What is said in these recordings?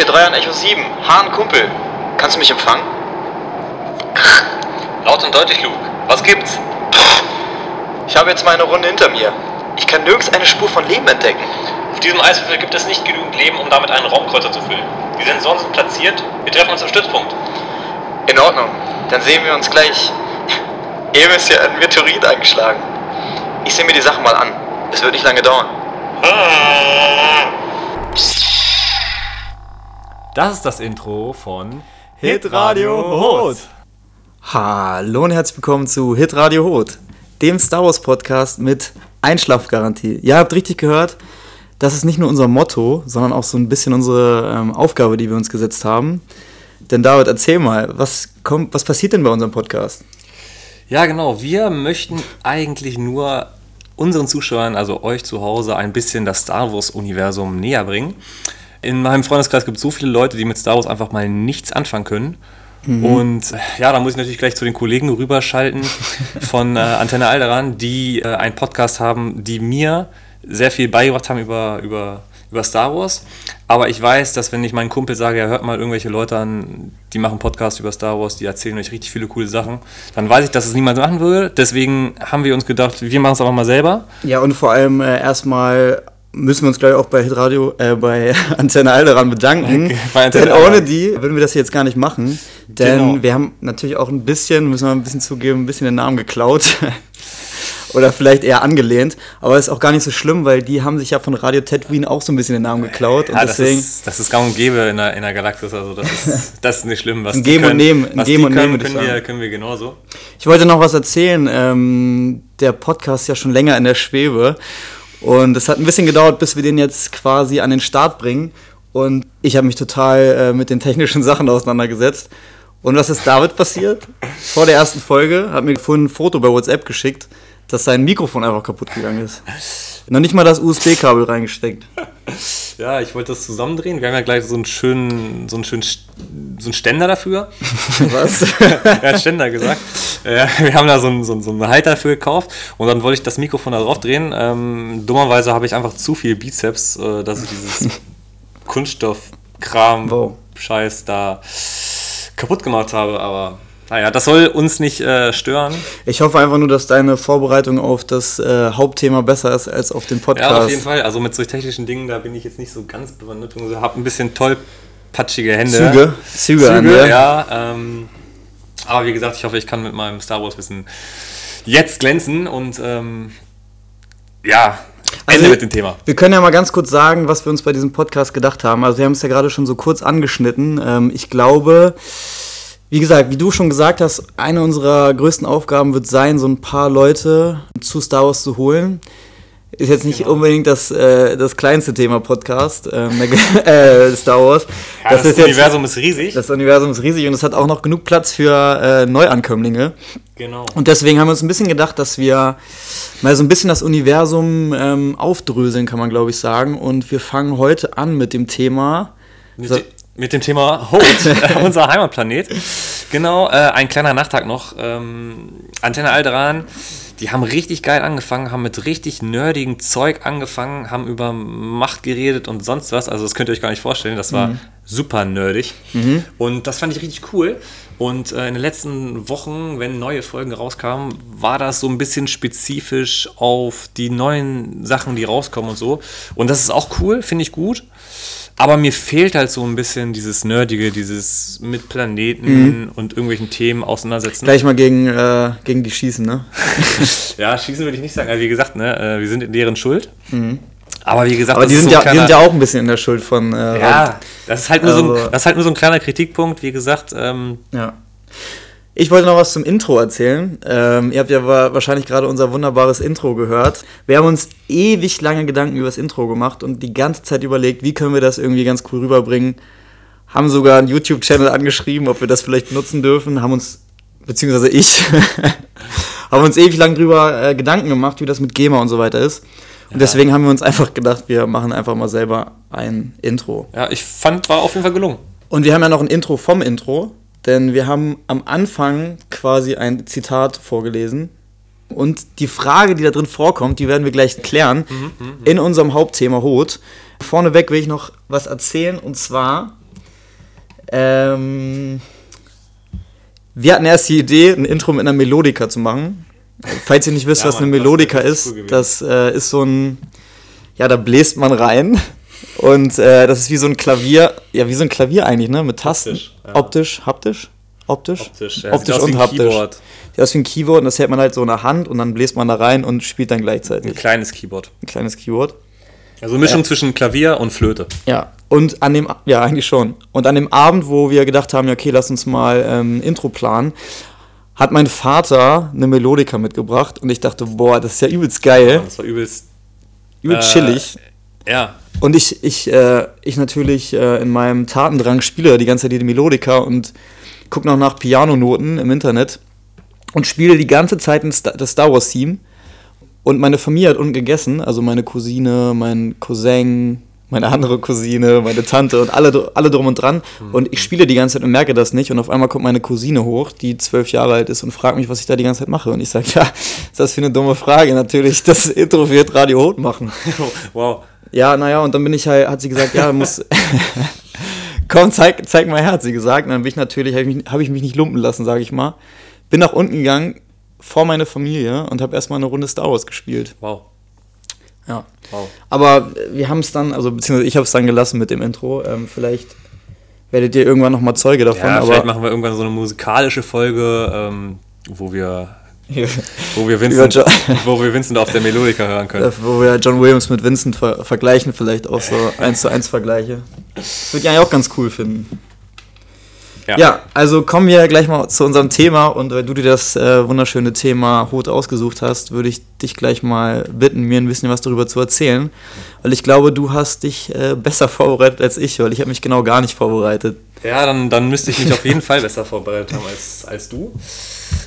hier 3 an Echo 7. Hahn, Kumpel. Kannst du mich empfangen? Laut und deutlich, Luke. Was gibt's? Ich habe jetzt meine Runde hinter mir. Ich kann nirgends eine Spur von Leben entdecken. Auf diesem Eiswürfel gibt es nicht genügend Leben, um damit einen Raumkreuzer zu füllen. Die Sensoren sind platziert. Wir treffen uns am Stützpunkt. In Ordnung. Dann sehen wir uns gleich. Eben ist hier ein Meteorit eingeschlagen. Ich sehe mir die Sache mal an. Es wird nicht lange dauern. Das ist das Intro von Hitradio Hot. Hallo und herzlich willkommen zu Hitradio Hot, dem Star Wars Podcast mit Einschlafgarantie. Ihr habt richtig gehört, das ist nicht nur unser Motto, sondern auch so ein bisschen unsere ähm, Aufgabe, die wir uns gesetzt haben. Denn David, erzähl mal, was, kommt, was passiert denn bei unserem Podcast? Ja, genau. Wir möchten eigentlich nur unseren Zuschauern, also euch zu Hause, ein bisschen das Star Wars-Universum näher bringen. In meinem Freundeskreis gibt es so viele Leute, die mit Star Wars einfach mal nichts anfangen können. Mhm. Und ja, da muss ich natürlich gleich zu den Kollegen rüberschalten von äh, Antenne Alderan, die äh, einen Podcast haben, die mir sehr viel beigebracht haben über, über, über Star Wars. Aber ich weiß, dass wenn ich meinen Kumpel sage, ja, hört mal irgendwelche Leute an, die machen Podcasts über Star Wars, die erzählen euch richtig viele coole Sachen, dann weiß ich, dass es niemand machen würde. Deswegen haben wir uns gedacht, wir machen es einfach mal selber. Ja, und vor allem äh, erstmal müssen wir uns gleich auch bei Hitradio, äh, bei Antenne Alderan bedanken. Okay, denn ohne die würden wir das jetzt gar nicht machen. Denn genau. wir haben natürlich auch ein bisschen, müssen wir ein bisschen zugeben, ein bisschen den Namen geklaut. Oder vielleicht eher angelehnt. Aber ist auch gar nicht so schlimm, weil die haben sich ja von Radio Tatooine auch so ein bisschen den Namen geklaut. Ja, und deswegen, das, ist, das ist gang und gäbe in der, in der Galaxis. Also das ist, das ist nicht schlimm. Was ein Geben und Nehmen. Was Geben und Nehmen, können, wir, können wir genauso. Ich wollte noch was erzählen. Ähm, der Podcast ist ja schon länger in der Schwebe. Und es hat ein bisschen gedauert, bis wir den jetzt quasi an den Start bringen. Und ich habe mich total äh, mit den technischen Sachen auseinandergesetzt. Und was ist David passiert? Vor der ersten Folge hat mir vorhin ein Foto bei WhatsApp geschickt, dass sein Mikrofon einfach kaputt gegangen ist. Noch nicht mal das USB-Kabel reingesteckt. Ja, ich wollte das zusammendrehen. Wir haben ja gleich so einen schönen, so einen schönen, so einen Ständer dafür. Was? er hat Ständer gesagt. Äh, wir haben da so einen, so, einen, Halter dafür gekauft und dann wollte ich das Mikrofon da drauf drehen. Ähm, dummerweise habe ich einfach zu viel Bizeps, äh, dass ich dieses Kunststoffkram-Scheiß da kaputt gemacht habe, aber naja, das soll uns nicht äh, stören. Ich hoffe einfach nur, dass deine Vorbereitung auf das äh, Hauptthema besser ist als auf den Podcast. Ja, auf jeden Fall. Also mit solchen technischen Dingen, da bin ich jetzt nicht so ganz bewandert. Ich habe ein bisschen tollpatschige Hände. Züge. Züge, Züge an, ja. ja ähm, aber wie gesagt, ich hoffe, ich kann mit meinem Star Wars-Wissen jetzt glänzen und ähm, ja, Ende also, mit dem Thema. Wir können ja mal ganz kurz sagen, was wir uns bei diesem Podcast gedacht haben. Also wir haben es ja gerade schon so kurz angeschnitten. Ähm, ich glaube, wie gesagt, wie du schon gesagt hast, eine unserer größten Aufgaben wird sein, so ein paar Leute zu Star Wars zu holen. Ist jetzt nicht genau. unbedingt das, äh, das kleinste Thema Podcast, ähm, äh, Star Wars. Ja, das, das ist Universum jetzt, ist riesig. Das Universum ist riesig und es hat auch noch genug Platz für äh, Neuankömmlinge. Genau. Und deswegen haben wir uns ein bisschen gedacht, dass wir mal so ein bisschen das Universum ähm, aufdröseln, kann man glaube ich sagen. Und wir fangen heute an mit dem Thema. Mit, mit dem Thema Holt, unser Heimatplanet. Genau, äh, ein kleiner Nachtag noch. Ähm, Antenne Alderan, die haben richtig geil angefangen, haben mit richtig nerdigen Zeug angefangen, haben über Macht geredet und sonst was. Also das könnt ihr euch gar nicht vorstellen, das war mhm. super nerdig. Mhm. Und das fand ich richtig cool. Und äh, in den letzten Wochen, wenn neue Folgen rauskamen, war das so ein bisschen spezifisch auf die neuen Sachen, die rauskommen und so. Und das ist auch cool, finde ich gut. Aber mir fehlt halt so ein bisschen dieses Nerdige, dieses mit Planeten mhm. und irgendwelchen Themen auseinandersetzen. Gleich mal gegen, äh, gegen die schießen, ne? ja, schießen würde ich nicht sagen. Also wie gesagt, ne, äh, wir sind in deren Schuld. Mhm. Aber wie gesagt, Aber die, sind so ja, kleiner, die sind ja auch ein bisschen in der Schuld von. Äh, ja, das ist, halt nur also, so ein, also das ist halt nur so ein kleiner Kritikpunkt, wie gesagt. Ähm, ja. Ich wollte noch was zum Intro erzählen. Ähm, ihr habt ja wahrscheinlich gerade unser wunderbares Intro gehört. Wir haben uns ewig lange Gedanken über das Intro gemacht und die ganze Zeit überlegt, wie können wir das irgendwie ganz cool rüberbringen. Haben sogar einen YouTube-Channel angeschrieben, ob wir das vielleicht benutzen dürfen. Haben uns, beziehungsweise ich, haben uns ewig lang drüber äh, Gedanken gemacht, wie das mit GEMA und so weiter ist. Und ja. deswegen haben wir uns einfach gedacht, wir machen einfach mal selber ein Intro. Ja, ich fand, war auf jeden Fall gelungen. Und wir haben ja noch ein Intro vom Intro. Denn wir haben am Anfang quasi ein Zitat vorgelesen. Und die Frage, die da drin vorkommt, die werden wir gleich klären mhm, mhm, mhm. in unserem Hauptthema Hot. Vorneweg will ich noch was erzählen. Und zwar Ähm, wir hatten erst die Idee, ein Intro mit einer Melodika zu machen. Falls ihr nicht wisst, Ja, was eine Mann, das Melodika wäre ist, cool gewesen. das äh, ist so ein, ja, da bläst man rein und äh, das ist wie so ein Klavier, ja, wie so ein Klavier eigentlich, ne, mit Tasten. Optisch, ja. Optisch, haptisch, optisch, Optisch, ja, optisch und ein haptisch. Keyboard. Sieht aus wie ein Keyboard und das hält man halt so in der Hand und dann bläst man da rein und spielt dann Ein gleichzeitig. kleines Keyboard. Ein kleines Keyboard. Also eine Mischung zwischen Klavier und Flöte. Ja, und an dem, ja, eigentlich schon. Und an dem Abend, wo wir gedacht haben, ja, okay, lass uns mal ähm, Intro planen, hat mein Vater eine Melodika mitgebracht und ich dachte, boah, das ist ja übelst geil, Das war übelst. übelst äh, chillig. Ja, Und ich, ich, äh, ich natürlich äh, in meinem Tatendrang spiele die ganze Zeit die Melodika und gucke noch nach Pianonoten im Internet und spiele die ganze Zeit das Star Wars Team. Und meine Familie hat unten gegessen, also meine Cousine, mein Cousin, meine andere Cousine, meine Tante und alle, alle drum und dran. Und ich spiele die ganze Zeit und merke das nicht. Und auf einmal kommt meine Cousine hoch, die zwölf Jahre alt ist und fragt mich, was ich da die ganze Zeit mache. Und ich sage, ja, ist das für eine dumme Frage? Natürlich das Intro wird Radio Hot machen. wow. Ja, naja, und dann bin ich halt, hat sie gesagt, ja, muss. Komm, zeig, zeig mal her, hat sie gesagt. Und dann bin ich natürlich, habe ich, mich- hab ich mich nicht lumpen lassen, sage ich mal. Bin nach unten gegangen, vor meine Familie und habe erstmal eine Runde Star Wars gespielt. Wow. Ja. Wow. Aber wir haben es dann, also beziehungsweise ich habe es dann gelassen mit dem Intro. Ähm, vielleicht werdet ihr irgendwann nochmal Zeuge davon. Ja, vielleicht aber machen wir irgendwann so eine musikalische Folge, ähm, wo wir wo wir Vincent, wo wir Vincent auf der Melodika hören können. wo wir John Williams mit Vincent ver vergleichen, vielleicht auch so eins zu eins Vergleiche. Das würde ich eigentlich auch ganz cool finden. Ja, also kommen wir gleich mal zu unserem Thema und weil du dir das äh, wunderschöne Thema Hut ausgesucht hast, würde ich dich gleich mal bitten, mir ein bisschen was darüber zu erzählen, weil ich glaube, du hast dich äh, besser vorbereitet als ich, weil ich habe mich genau gar nicht vorbereitet. Ja, dann, dann müsste ich mich auf jeden Fall besser vorbereitet haben als, als du.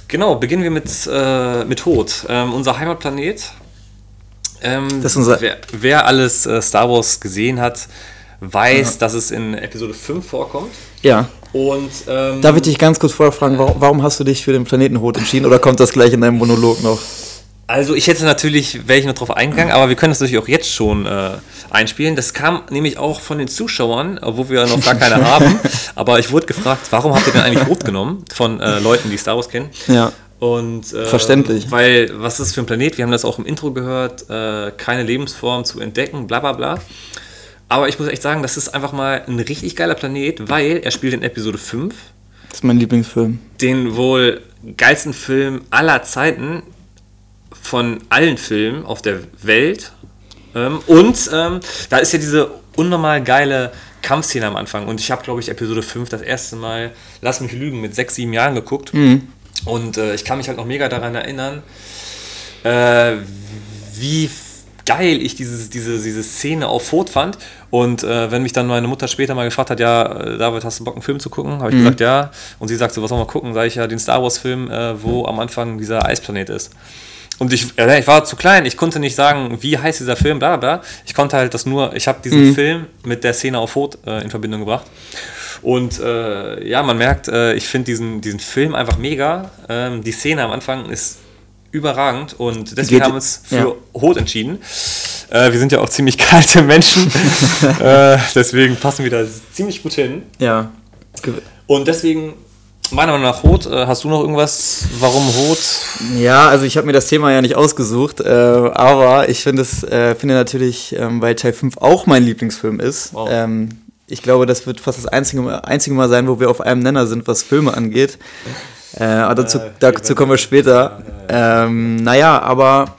Genau, beginnen wir mit, äh, mit Hoth, ähm, unser Heimatplanet. Ähm, Das ist unser- wer, wer alles äh, Star Wars gesehen hat, weiß, dass es in Episode 5 vorkommt. Ja, Und ähm, darf ich dich ganz kurz vorher fragen, warum, warum hast du dich für den Planeten Hut entschieden oder kommt das gleich in deinem Monolog noch? Also ich hätte natürlich, wäre ich noch drauf eingegangen, aber wir können das natürlich auch jetzt schon äh, einspielen. Das kam nämlich auch von den Zuschauern, wo wir noch gar keine haben. Aber ich wurde gefragt, warum habt ihr denn eigentlich Rot genommen von äh, Leuten, die Star Wars kennen? Ja, Und, äh, Verständlich. Weil, was ist das für ein Planet? Wir haben das auch im Intro gehört, äh, keine Lebensform zu entdecken, bla bla bla. Aber ich muss echt sagen, das ist einfach mal ein richtig geiler Planet, weil er spielt in Episode 5 das ist mein Lieblingsfilm. den wohl geilsten Film aller Zeiten von allen Filmen auf der Welt. Ähm, und ähm, da ist ja diese unnormal geile Kampfszene am Anfang. Und ich habe, glaube ich, Episode 5 das erste Mal, lass mich lügen, mit sechs, sieben Jahren geguckt. Und äh, ich kann mich halt noch mega daran erinnern, äh, wie geil ich dieses, diese, diese Szene auf Foto fand. Und äh, wenn mich dann meine Mutter später mal gefragt hat, ja, äh, David, hast du Bock, einen Film zu gucken? Habe ich gesagt, ja. Und sie sagt so, was soll man gucken? Sag ich ja, den Star Wars-Film, äh, wo am Anfang dieser Eisplanet ist. Und ich, äh, ich war zu klein, ich konnte nicht sagen, wie heißt dieser Film, bla bla. Ich konnte halt das nur, ich habe diesen Film mit der Szene auf Foto äh, in Verbindung gebracht. Und äh, ja, man merkt, ich finde diesen, diesen Film einfach mega. Ähm, die Szene am Anfang ist überragend und deswegen Geht- haben wir uns für ja. Hot entschieden. Äh, wir sind ja auch ziemlich kalte Menschen, äh, deswegen passen wir da ziemlich gut hin. Ja. Und deswegen, meiner Meinung nach, Hot, äh, hast du noch irgendwas, warum Hot? Ja, also ich habe mir das Thema ja nicht ausgesucht, äh, aber ich finde es, äh, finde natürlich, ähm, weil Teil 5 auch mein Lieblingsfilm ist. Wow. Ähm, ich glaube, das wird fast das einzige, einzige Mal sein, wo wir auf einem Nenner sind, was Filme angeht. Äh, aber dazu, Äh, dazu kommen wir später. Ähm, naja, aber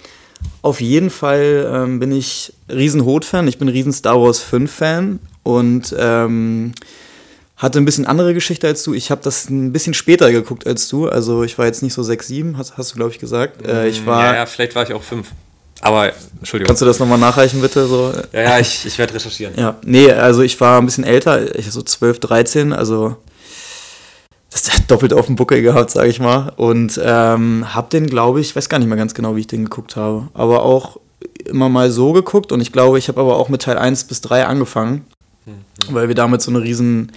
auf jeden Fall ähm, bin ich riesen Hot-Fan. Ich bin riesen Star Wars 5-Fan und ähm, hatte ein bisschen andere Geschichte als du. Ich habe das ein bisschen später geguckt als du. Also ich war jetzt nicht so 6, 7, hast, hast du, glaube ich, gesagt. Äh, ich war. ja, ja, vielleicht war ich auch fünf. Aber, Entschuldigung. Kannst du das nochmal nachreichen, bitte? So, ja, ja, ich, ich werde recherchieren. ja, nee, also ich war ein bisschen älter, ich so 12, 13, also das doppelt auf dem Buckel gehabt, sage ich mal. Und ähm, hab den, glaube ich, weiß gar nicht mehr ganz genau, wie ich den geguckt habe, aber auch immer mal so geguckt und ich glaube, ich habe aber auch mit Teil 1 bis 3 angefangen, weil wir damit so eine riesen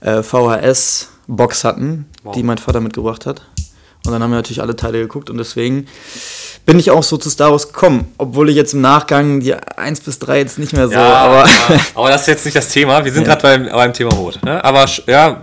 äh, VHS-Box hatten, Wow. die mein Vater mitgebracht hat. Und dann haben wir natürlich alle Teile geguckt und deswegen bin ich auch so zu Star Wars gekommen, obwohl ich jetzt im Nachgang die 1 bis 3 jetzt nicht mehr so, Ja, aber ja, aber das ist jetzt nicht das Thema. Wir sind Ja. gerade beim, beim Thema Rot. Ne? Aber ja,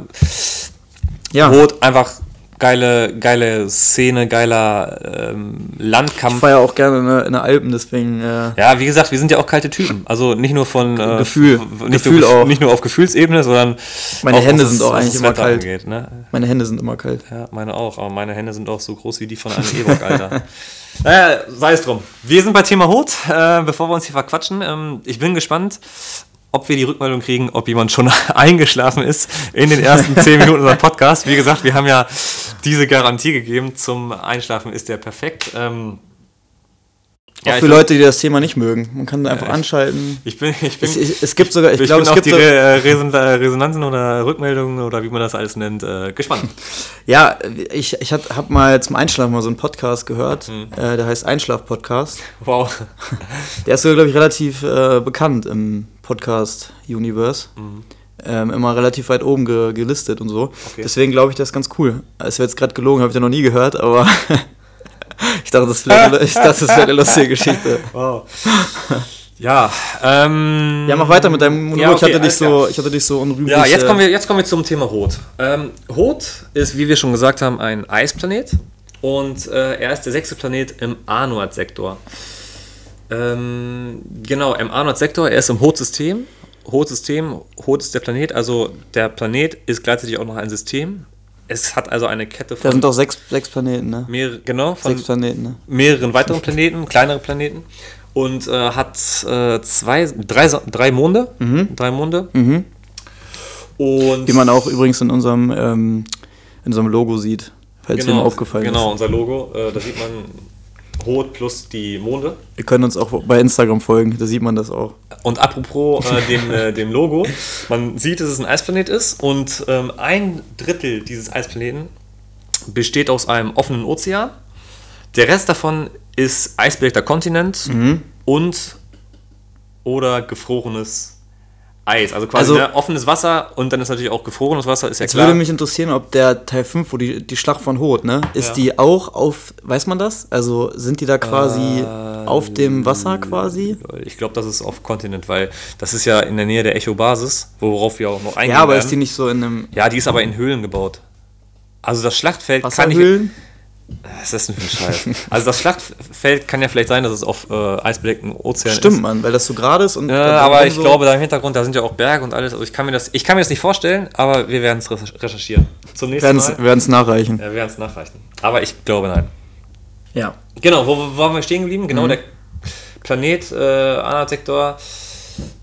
ja, Rot einfach geile, geile Szene, geiler ähm, ich Landkampf. fahre ja auch gerne in, der- in der Alpen, deswegen äh, Ja, wie gesagt, wir sind ja auch kalte Typen. Also nicht nur von äh, Gefühl. nicht, Gefühl nur, auch. nicht nur auf Gefühlsebene, sondern Meine Hände sind auch eigentlich immer Wetter kalt. Angeht, ne? meine Hände sind immer kalt. Ja, meine auch, aber meine Hände sind auch so groß wie die von einem E-Bock, Alter. naja, sei es drum. Wir sind bei Thema Hut, äh, bevor wir uns hier verquatschen. Ähm, ich bin gespannt, ob wir die Rückmeldung kriegen, ob jemand schon eingeschlafen ist in den ersten 10 Minuten unserer Podcast. Wie gesagt, wir haben ja diese Garantie gegeben, zum Einschlafen ist der perfekt. Ähm, Auch ich für Leute, die das Thema nicht mögen. Man kann einfach ich- anschalten. Ich bin, ich bin, Es, es, es gibt sogar, ich, ich glaube, es gibt die Re äh, äh, Resonanzen oder Rückmeldungen oder wie man das alles nennt, äh, gespannt. ja, ich, ich habe mal zum Einschlafen mal so einen Podcast gehört, Mhm. äh, der heißt Einschlaf-Podcast. Wow. Der ist, glaube ich, relativ äh, bekannt im Podcast-Universe. Ähm, immer relativ weit oben ge gelistet und so. Okay. Deswegen glaube ich, das ist ganz cool. Es wäre jetzt gerade gelogen, habe ich ja noch nie gehört, aber ich dachte, das ist vielleicht, eine- wäre lustige Geschichte. Wow. Ja, ähm. Ja, mach weiter mit deinem Monolog. Ja, okay, ich, hatte dich so, ich hatte dich so unrühmlich. Ja, jetzt äh, kommen, wir, jetzt kommen wir zum Thema Rot. Ähm, Rot ist, wie wir schon gesagt haben, ein Eisplanet und äh, er ist der sechste Planet im Arnold-Sektor. Ähm, genau, im Arnold-Sektor, er ist im Rot-System. Rot-System, Rot ist der Planet, also der Planet ist gleichzeitig auch noch ein System. Es hat also eine Kette Da von sind doch sechs, sechs Planeten, ne? mehreren, genau, von Sechs Planeten, ne? mehreren weiteren Planeten, kleinere Planeten und äh, hat äh, zwei, drei, drei Monde, drei Monde. Und Wie man auch übrigens in unserem, ähm, in unserem Logo sieht, falls dir mal aufgefallen genau, ist. unser Logo, äh, da sieht man rot plus die Monde. Ihr könnt uns auch bei Instagram folgen, da sieht man das auch. Und apropos äh, dem, äh, dem Logo, man sieht, dass es ein Eisplanet ist und ähm, ein Drittel dieses Eisplaneten besteht aus einem offenen Ozean. Der Rest davon ist eisbelegter Kontinent Mhm. und oder gefrorenes Eis. Also quasi Also- ne, offenes Wasser und dann ist natürlich auch gefrorenes Wasser, ist ja Jetzt klar. würde mich interessieren, ob der Teil 5, wo die, die Schlacht von Hoth, ne? Ist Ja. die auch auf, weiß man das? Also sind die da quasi auf dem Wasser quasi? ich glaube, das ist auf Kontinent, weil das ist ja in der Nähe der Echo-Basis, worauf wir auch noch eingehen Ja, aber werden. ist die nicht so in einem Ja, die ist aber in Höhlen gebaut. Also das Schlachtfeld kann ich. Was ist das denn für ein Scheiß? also das Schlachtfeld kann ja vielleicht sein, dass es auf äh, eisbedeckten Ozean Stimmt, ist. Mann, weil das so gerade ist und Ja, aber ich so- glaube, da im Hintergrund, da sind ja auch Berge und alles. Also ich kann mir das, ich kann mir das nicht vorstellen, aber wir werden es recherchieren. Zum nächsten wir Mal. werden es nachreichen. Ja, wir werden es nachreichen. Aber ich glaube nein. Ja. Genau, wo, wo waren wir stehen geblieben? Genau, Mhm. der Planet, äh, Anna-Sektor.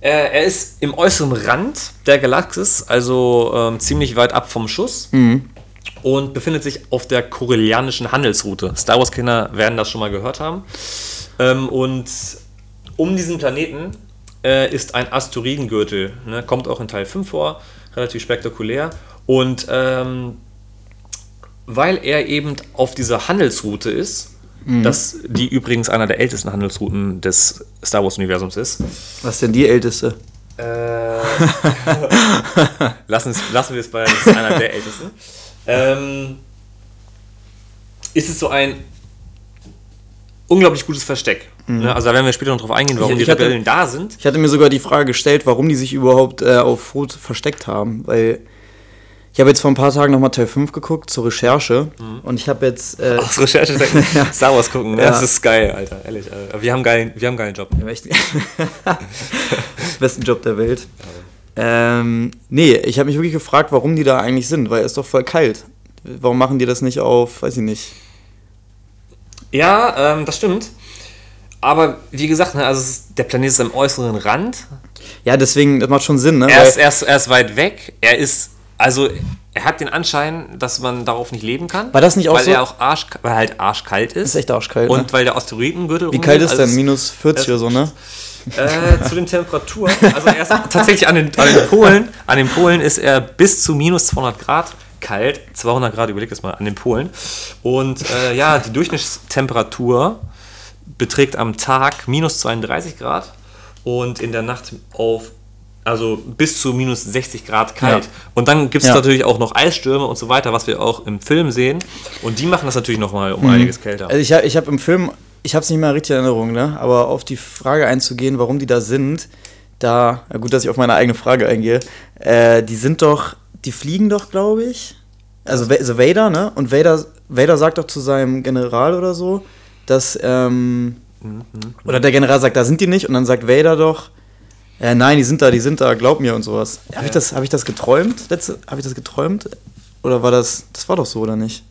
Er, er ist im äußeren Rand der Galaxis, also ähm, ziemlich weit ab vom Schuss. Mhm. Und befindet sich auf der Korellianischen Handelsroute. Star Wars-Kinder werden das schon mal gehört haben. Ähm, und um diesen Planeten äh, ist ein Asteroidengürtel. Ne? Kommt auch in Teil 5 vor, relativ spektakulär. Und ähm, weil er eben auf dieser Handelsroute ist, das, die übrigens einer der ältesten Handelsrouten des Star Wars-Universums ist, Was ist denn die älteste? äh, lassen, lassen wir es bei einer der ältesten. Ähm, ist es so ein unglaublich gutes Versteck. Ne? Also da werden wir später noch drauf eingehen, warum Ich- die ich hatte- Rebellen da sind. Ich hatte mir sogar die Frage gestellt, warum die sich überhaupt äh, auf Hoth versteckt haben, weil ich habe jetzt vor ein paar Tagen nochmal Teil 5 geguckt zur Recherche und ich habe jetzt äh, Aus Recherche Star Wars gucken, ne? Ja. das ist geil, Alter, ehrlich. Alter. Wir haben geilen, wir haben einen geilen Job. Ja. Besten Job der Welt. Ähm, nee, ich habe mich wirklich gefragt, warum die da eigentlich sind, weil es ist doch voll kalt. Warum machen die das nicht auf, weiß ich nicht. Ja, ähm, das stimmt. Aber wie gesagt, ne, also ist, der Planet ist am äußeren Rand. Ja, deswegen, das macht schon Sinn, ne? Er ist, er, ist, er ist weit weg. Er ist, also er hat den Anschein, dass man darauf nicht leben kann. War das nicht auch weil so? er auch arsch, weil er halt arschkalt ist. ist echt arschkalt, Und ne? weil der Asteroidengürtel Wie kalt ist also denn? Minus 40 oder so, ne? Äh, zu den Temperaturen. Also er ist tatsächlich an den, an den Polen. An den Polen ist er bis zu minus 200 Grad kalt. 200 Grad, überleg das mal, an den Polen. Und äh, ja, die Durchschnittstemperatur beträgt am Tag minus 32 Grad und in der Nacht auf also bis zu minus 60 Grad kalt. Ja. Und dann gibt es Ja. natürlich auch noch Eisstürme und so weiter, was wir auch im Film sehen. Und die machen das natürlich nochmal um einiges kälter. Also ich habe ich hab im Film, ich habe es nicht mehr richtig in Erinnerung, ne? aber auf die Frage einzugehen, warum die da sind, da, gut, dass ich auf meine eigene Frage eingehe, äh, die sind doch, die fliegen doch, glaube ich. Also, also Vader, ne? Und Vader, Vader sagt doch zu seinem General oder so, dass, ähm, oder der General sagt, da sind die nicht, und dann sagt Vader doch, äh, nein, die sind da, die sind da, glaub mir und sowas. Habe ich, das- hab ich das geträumt? Habe ich das geträumt? Oder war das, das war doch so, oder nicht?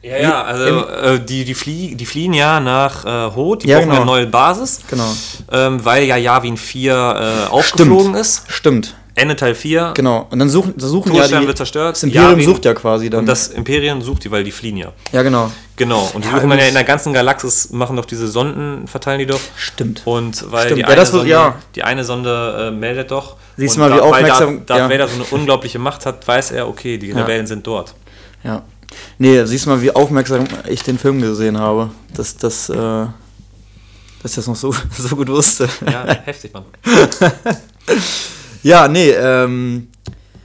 Ja, ja, also äh, die, die, flie die fliehen ja nach äh, Hoth, die Ja, brauchen genau. eine neue Basis, Genau. ähm, weil ja Yavin 4 äh, aufgeflogen ist. Stimmt. Ende Teil 4. Genau. Und dann suchen, da suchen ja Todesstern die, wird zerstört. Das Imperium Yavin- sucht ja quasi dann. Und das Imperium sucht die, weil die fliehen ja. ja, genau. Genau. Und die Ja, suchen dann ja in der ganzen Galaxis, machen doch diese Sonden, verteilen die doch. Stimmt. Und weil Stimmt. die, Ja, eine Sonde, ja. die eine Sonde äh, meldet doch. Siehst du mal, wie da- weil aufmerksam- Darth, Darth ja. Vader so eine unglaubliche Macht hat, weiß er, okay, die Rebellen sind dort. Ja. Nee, siehst du mal, wie aufmerksam ich den Film gesehen habe. Dass, dass, äh, dass ich das noch so, so gut wusste. Ja, heftig, Mann. Ja, nee, ähm.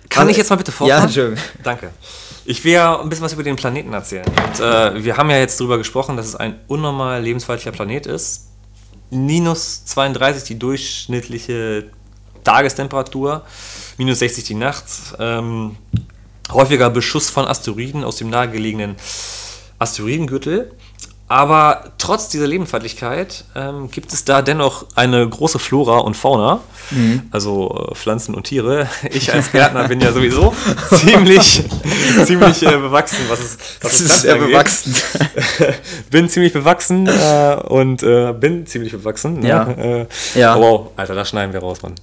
Kann also- ich jetzt mal bitte Ja, vorfahren? Entschuldigung. Danke. Ich will ja ein bisschen was über den Planeten erzählen. Und, äh, wir haben ja jetzt darüber gesprochen, dass es ein unnormal lebensfeindlicher Planet ist. Minus 32 die durchschnittliche Tagestemperatur, minus 60 die Nacht. Ähm, häufiger Beschuss von Asteroiden aus dem nahegelegenen Asteroidengürtel. Aber trotz dieser Lebensfeindlichkeit ähm, gibt es da dennoch eine große Flora und Fauna, also äh, Pflanzen und Tiere. Ich als Gärtner bin ja sowieso ziemlich, ziemlich äh, bewachsen, was es was Das ist sehr angeht. bewachsen. bin ziemlich bewachsen äh, und äh, bin ziemlich bewachsen. Ne? Ja. Äh, Ja. oh, wow, Alter, das schneiden wir raus, Mann.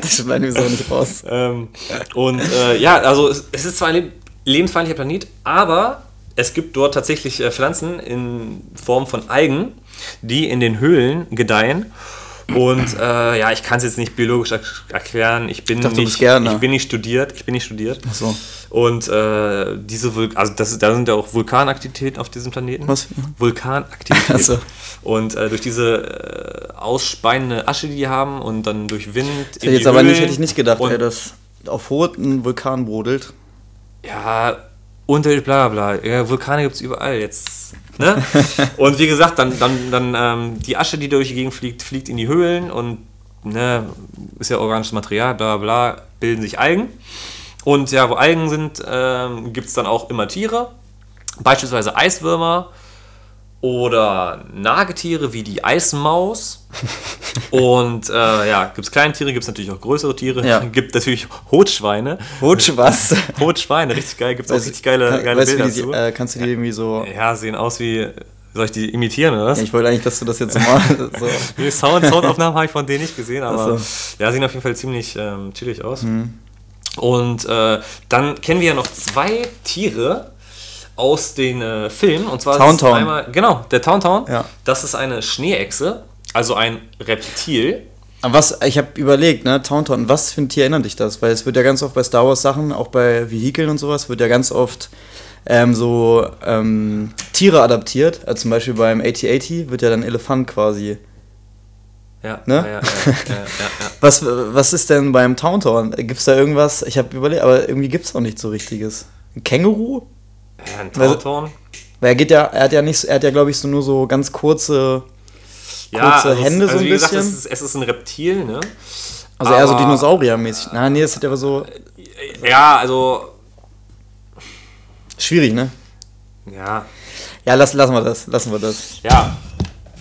das schneiden wir so nicht raus. Ähm, und äh, ja, also es, es ist zwar ein leb lebensfeindlicher Planet, aber es gibt dort tatsächlich äh, Pflanzen in Form von Algen, die in den Höhlen gedeihen. Und äh, ja, ich kann es jetzt nicht biologisch er erklären. Ich bin dachte, du nicht, ich bin nicht studiert. Ich bin nicht studiert. Ach so. Und äh, diese Vul also das, da sind ja auch Vulkanaktivitäten auf diesem Planeten. Was? Vulkanaktivitäten. So. Und äh, durch diese äh, ausspeiende Asche, die die haben und dann durch Wind. Hätte ich jetzt aber nicht, hätte ich nicht gedacht, ey, dass auf Hoth ein Vulkan brodelt. Ja, und bla bla bla. Ja, Vulkane gibt es überall jetzt. Ne? und wie gesagt, dann, dann, dann ähm, die Asche, die durch die Gegend fliegt, fliegt in die Höhlen und ne, ist ja organisches Material, bla bla, bilden sich Algen. Und ja, wo Algen sind, ähm, gibt es dann auch immer Tiere. Beispielsweise Eiswürmer oder Nagetiere wie die Eismaus. Und äh, ja, gibt es kleine Tiere, gibt es natürlich auch größere Tiere. Ja. Gibt natürlich Hotschweine. Rutsch was? Rotschweine, richtig geil. Gibt es auch richtig geile, Kann- geile weißt Bilder die, dazu. äh, kannst du die irgendwie so. ja, sehen aus wie. Soll ich die imitieren oder was? Ja, ich wollte eigentlich, dass du das jetzt so machst. So. Die Sound, Soundaufnahmen habe ich von denen nicht gesehen, aber so. ja, sehen auf jeden Fall ziemlich ähm, chillig aus. Mhm. Und äh, dann kennen wir ja noch zwei Tiere aus den äh, Filmen. Und zwar ist es Tauntaun. einmal, genau, der Tauntaun. Ja. Das ist eine Schneeechse, also ein Reptil. Was, ich habe überlegt, ne, Tauntaun, was für ein Tier erinnert dich das? Weil es wird ja ganz oft bei Star Wars Sachen, auch bei Vehikeln und sowas, wird ja ganz oft ähm, so ähm, Tiere adaptiert. Also zum Beispiel beim AT-AT wird ja dann Elefant quasi. Ja, Ne? ja, ja, ja, ja. Was, was ist denn beim Tauntaun? Gibt es da irgendwas? Ich habe überlegt, aber irgendwie gibt es auch nicht so richtiges. Ein Känguru? ja ein Tauntaun. Weil er geht ja, er hat ja nicht, er hat ja glaube ich so nur so ganz kurze, kurze also es- Hände so also ein wie gesagt, bisschen. es ist, es ist ein Reptil, ne? also eher so Aber- Dinosauriermäßig. Na, nee, das ist aber so Ja, also, schwierig, ne? ja, Ja, lass, lassen wir das, lassen wir das. ja.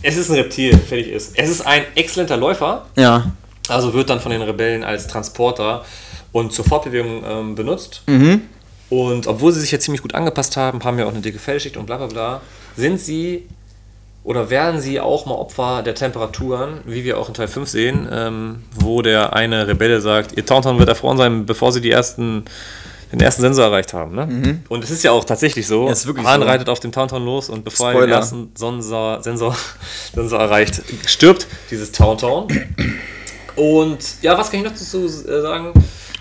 Es ist ein Reptil, fertig ist. Es ist ein exzellenter Läufer, Ja. also wird dann von den Rebellen als Transporter und zur Fortbewegung ähm, benutzt. Mhm. Und obwohl sie sich jetzt ziemlich gut angepasst haben, haben ja auch eine dicke Fellschicht und bla bla bla, sind sie oder werden sie auch mal Opfer der Temperaturen, wie wir auch in Teil 5 sehen, ähm, wo der eine Rebelle sagt, ihr Tauntaun wird erfroren sein, bevor sie die ersten, den ersten Sensor erreicht haben. Ne? Und es ist ja auch tatsächlich so. Mhm. Ja, Han so. reitet auf dem Tauntaun los und bevor er den Spoiler. ersten Sensor, Sensor, Sensor erreicht, stirbt dieses Tauntaun. Und ja, was kann ich noch dazu äh, sagen?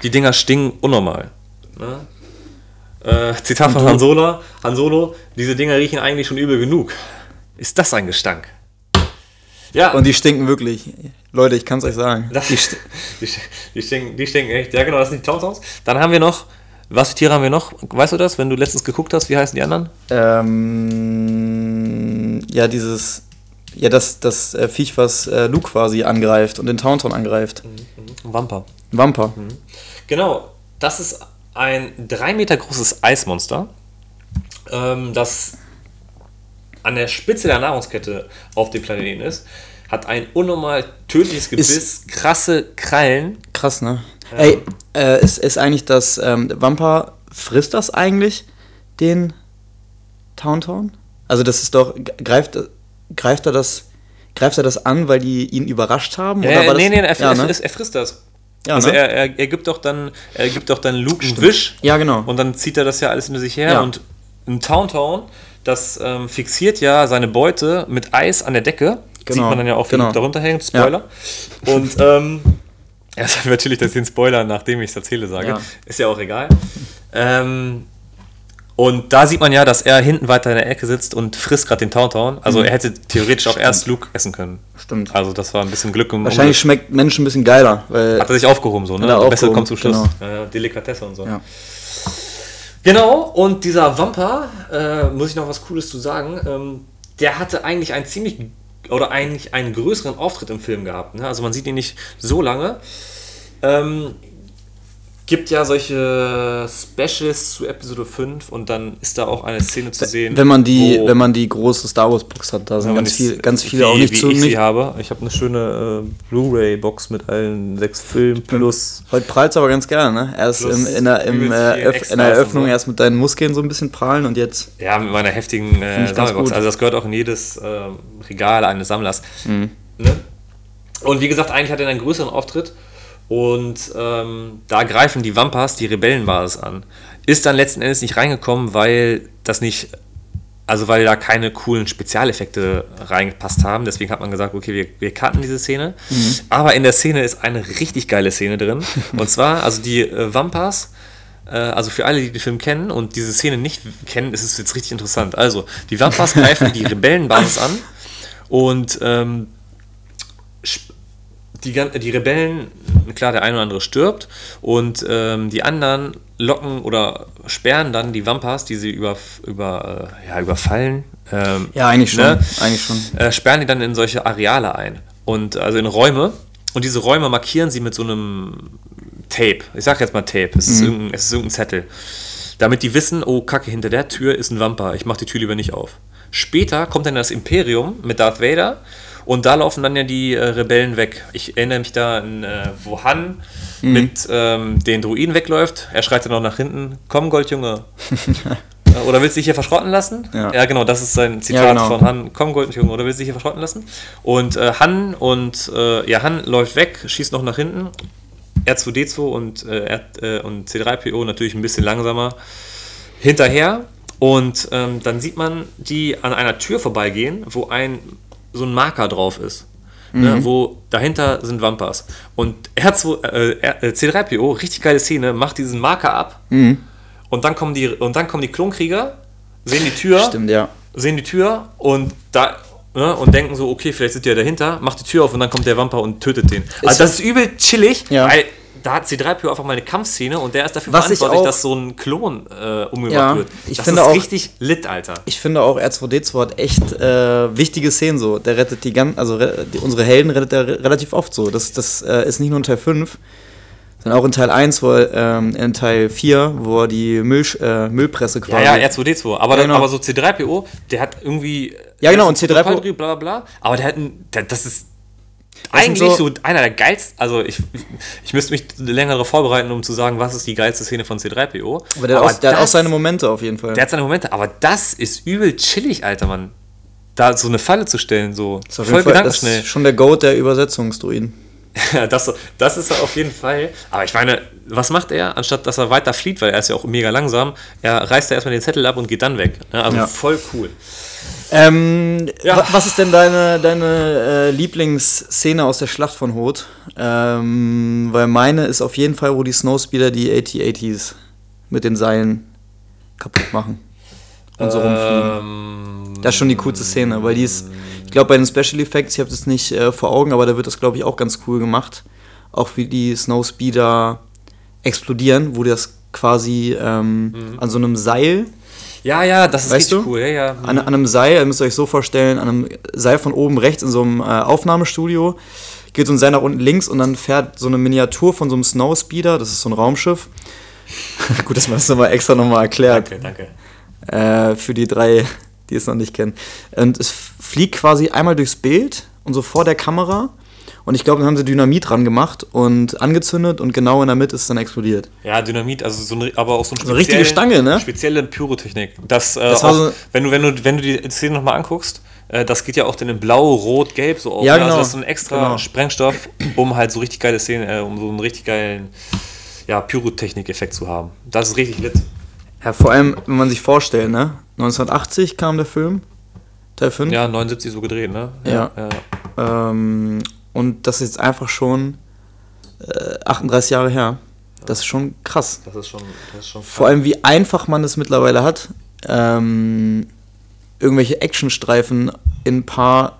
Die Dinger stinken unnormal. Ne? Äh, Zitat von Han Solo, Han Solo, diese Dinger riechen eigentlich schon übel genug. Ist das ein Gestank? Ja, Und die stinken wirklich. Leute, ich kann es euch sagen. das, die, st die, die, stinken, die stinken echt. Ja, genau, das sind die Tauntauns. Dann haben wir noch, was für Tiere haben wir noch? Weißt du das, wenn du letztens geguckt hast? Wie heißen die anderen? Ähm, ja, dieses ja, das, das äh, Viech, was äh, Luke quasi angreift und den Tauntaun angreift. Ein Wamper. Ein Wamper. Genau, das ist ein drei Meter großes Eismonster, ähm, das an der Spitze der Nahrungskette auf dem Planeten ist, hat ein unnormal tödliches Gebiss, krasse Krallen. Krass, ne? Ey, äh, ist, ist eigentlich das, ähm, Wampa, frisst das eigentlich den Tauntaun? Also das ist doch, greift, greift er das, greift er das an, weil die ihn überrascht haben? Ja, war nee, das, nee, er, ja, er, ne? er frisst das. Ja, also ne? er, er, er gibt doch dann, er gibt doch dann Luke einen Wisch Ja, genau. und dann zieht er das ja alles hinter sich her Ja. und ein Towntown, das ähm, fixiert ja seine Beute mit Eis an der Decke. Sieht Genau, man dann ja auch, wie genau. Luke darunter hängt, Spoiler. Und ähm, ja, das natürlich, dass ich den Spoiler, nachdem ich es erzähle, sage. Ja. Ist ja auch egal. Ähm, und da sieht man ja, dass er hinten weiter in der Ecke sitzt und frisst gerade den Towntown. Also er hätte theoretisch auch erst Luke essen können. Mhm. Stimmt. Also das war ein bisschen Glück im Wahrscheinlich schmeckt Menschen ein bisschen geiler, weil hat er sich aufgehoben, so, ne? Er Beste aufgehoben, kommt zum Schluss. genau. Ja, ja, Delikatesse und so. Ja. Genau, und dieser Wampa, äh, muss ich noch was Cooles zu sagen, ähm, der hatte eigentlich einen ziemlich, oder eigentlich einen größeren Auftritt im Film gehabt. Ne? Also man sieht ihn nicht so lange. Ähm, gibt ja solche Specials zu Episode 5 und dann ist da auch eine Szene zu sehen. wenn man die, wenn man die große Star Wars Box hat, da sind ganz, viel, ganz viele wie, auch nicht wie zu. ich Nicht, sie habe. Ich habe eine schöne äh, Blu-ray-Box mit allen sechs Filmen plus heute prallst aber ganz gerne, ne? Erst im, in, der, im, äh, in der Eröffnung so. erst mit deinen Muskeln so ein bisschen prallen und jetzt. Ja, mit meiner heftigen äh, Sammelbox. gut. Also das gehört auch in jedes äh, Regal eines Sammlers. Mhm. Ne? Und wie gesagt, eigentlich hat er einen größeren Auftritt. Und ähm, da greifen die Wampas die Rebellenbasis an. Ist dann letzten Endes nicht reingekommen, weil das nicht, also weil da keine coolen Spezialeffekte reingepasst haben. Deswegen hat man gesagt, okay, wir, wir cutten diese Szene. Mhm. Aber in der Szene ist eine richtig geile Szene drin. Und zwar, also die äh, Wampas, äh, also für alle, die den Film kennen und diese Szene nicht kennen, ist es jetzt richtig interessant. Also, die Wampas greifen die Rebellenbasis an und ähm, die, die Rebellen, klar, der eine oder andere stirbt und ähm, die anderen locken oder sperren dann die Wampas, die sie über, über, äh, ja, überfallen. Ähm, Ja, eigentlich schon. ne? Eigentlich schon. äh, sperren die dann in solche Areale ein. Und also in Räume. Und diese Räume markieren sie mit so einem Tape. Ich sag jetzt mal Tape. Es, ist, irgendein, es ist irgendein Zettel. Damit die wissen, oh Kacke, hinter der Tür ist ein Wampa. Ich mach die Tür lieber nicht auf. Später kommt dann das Imperium mit Darth Vader. Und da laufen dann ja die äh, Rebellen weg. Ich erinnere mich da an, äh, wo Han mit ähm, den Druiden wegläuft. Er schreit dann noch nach hinten: Komm, Goldjunge. Oder willst du dich hier verschrotten lassen? Ja. genau, das ist sein Zitat Ja, genau. von Han. Komm, Goldjunge, oder willst du dich hier verschrotten lassen? Und äh, Han und äh, ja, Han läuft weg, schießt noch nach hinten. R2D2 und, äh, R, äh, und C3PO natürlich ein bisschen langsamer hinterher. Und ähm, dann sieht man die an einer Tür vorbeigehen, wo ein so ein Marker drauf ist. Ne, wo dahinter sind Wampas. Und R2, äh, äh, C3PO, richtig geile Szene, macht diesen Marker ab. Und dann kommen die, und dann kommen die Klonkrieger, sehen die Tür, Stimmt, ja. sehen die Tür und da ne, und denken so, okay, vielleicht sind die ja dahinter, macht die Tür auf und dann kommt der Wampa und tötet den. Also das ist übel chillig, Ja. weil da hat C3PO einfach mal eine Kampfszene und der ist dafür Was ich verantwortlich, auch- dass so ein Klon äh, umgebracht Ja, wird. ich das finde ist auch- richtig lit, Alter. Ich finde auch R2D2 hat echt äh, wichtige Szenen so. Der rettet die ganzen, also die, unsere Helden rettet er re relativ oft so. Das, das äh, ist nicht nur in Teil 5, sondern auch in Teil 1, wo er, ähm, in Teil 4, wo er die Müll, äh, Müllpresse Ja, quasi. ja, R2D2. Aber, Ja, genau. aber so C3PO, der hat irgendwie. Ja, genau, und ist C3PO Protokoll, Bla, bla, bla. Aber der hat ein. Der, das ist. Das eigentlich so- so, einer der geilsten. Also, ich, ich müsste mich länger darauf vorbereiten, um zu sagen, was ist die geilste Szene von C3PO. Aber der, hat auch, der hat auch das- seine Momente auf jeden Fall. Der hat seine Momente, aber das ist übel chillig, Alter, Mann. Da so eine Falle zu stellen, so Das voll Fall, das ist schon der Goat der Übersetzungsdruiden. Ja, das, das ist er auf jeden Fall. Aber ich meine, was macht er, anstatt dass er weiter flieht, weil er ist ja auch mega langsam, er reißt er erstmal den Zettel ab und geht dann weg. Ne? Also Ja. voll cool. Ähm, Ja. wa- Was ist denn deine, deine äh, Lieblingsszene aus der Schlacht von Hoth? Ähm, weil meine ist auf jeden Fall, wo die Snowspeeder die AT-ATs mit den Seilen kaputt machen. Und so rumfliegen. Ähm, Das ist schon die coolste Szene, weil die ist, ich glaube bei den Special Effects, ich habe das nicht äh, vor Augen, aber da wird das glaube ich auch ganz cool gemacht. Auch wie die Snowspeeder explodieren, wo das quasi ähm, an so einem Seil Ja, ja, das ist Weißt richtig du? cool. Ja, ja. An, an einem Seil, ihr müsst euch so vorstellen, an einem Seil von oben rechts in so einem äh, Aufnahmestudio geht so ein Seil nach unten links und dann fährt so eine Miniatur von so einem Snowspeeder, das ist so ein Raumschiff. Gut, dass man das nochmal extra nochmal erklärt. Danke, danke. Äh, für die drei, die es noch nicht kennen. Und es fliegt quasi einmal durchs Bild und so vor der Kamera. Und ich glaube, dann haben sie Dynamit dran gemacht und angezündet und genau in der Mitte ist es dann explodiert. Ja, Dynamit, also so eine, aber auch so, ein eine richtige Stange, ne? Spezielle Pyrotechnik. Das, äh, Das auch, so- wenn, du, wenn, du, wenn du die Szene nochmal anguckst, äh, das geht ja auch dann in Blau, Rot, Gelb so auf. Ja, ne? genau. Also das ist so ein extra Genau. Sprengstoff, um halt so richtig geile Szenen, äh, um so einen richtig geilen ja, Pyrotechnik-Effekt zu haben. Das ist richtig lit. Ja, vor allem, wenn man sich vorstellt, ne? 1980 kam der Film, Teil 5. Ja, 79 so gedreht, ne? Ja. ja. Ähm, und das ist jetzt einfach schon äh, 38 Jahre her. Das ist schon krass. Das ist schon, das ist schon Vor allem, wie einfach man es mittlerweile hat, ähm, irgendwelche Actionstreifen in ein paar.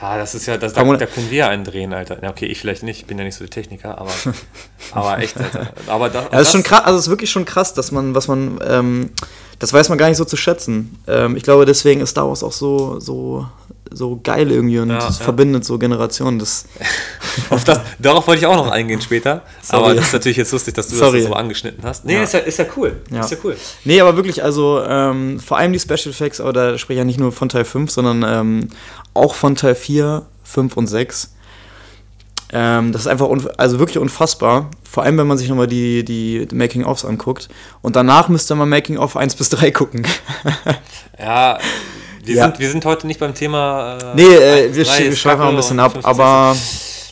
Ja, das ist ja, das, da, da können wir einen drehen, Alter. Ja, okay, ich vielleicht nicht, ich bin ja nicht so der Techniker, aber, aber echt, Alter. Aber da, Ja, das ist schon krass, also es ist wirklich schon krass, dass man, was man, ähm, das weiß man gar nicht so zu schätzen. Ähm, ich glaube, deswegen ist Star Wars auch so, so, so geil irgendwie und Ja, das ja. verbindet so Generationen. Das, Auf das, darauf wollte ich auch noch eingehen später. Sorry. Aber das ist natürlich jetzt lustig, dass du Sorry. das so angeschnitten hast. Nee, Ja. ist, ja, ist ja cool. Ist ja cool. Nee, aber wirklich, also ähm, vor allem die Special Effects, aber da spreche ich ja nicht nur von Teil 5, sondern ähm, auch von Teil 4, 5 und 6. Ähm, das ist einfach also wirklich unfassbar. Vor allem, wenn man sich nochmal die, die, die Making-ofs anguckt. Und danach müsste man Making-of 1 bis 3 gucken. Ja, wir, Ja. Sind, wir sind heute nicht beim Thema. Äh, nee, äh, wir, sch- wir schweifen mal ein bisschen ab, aber.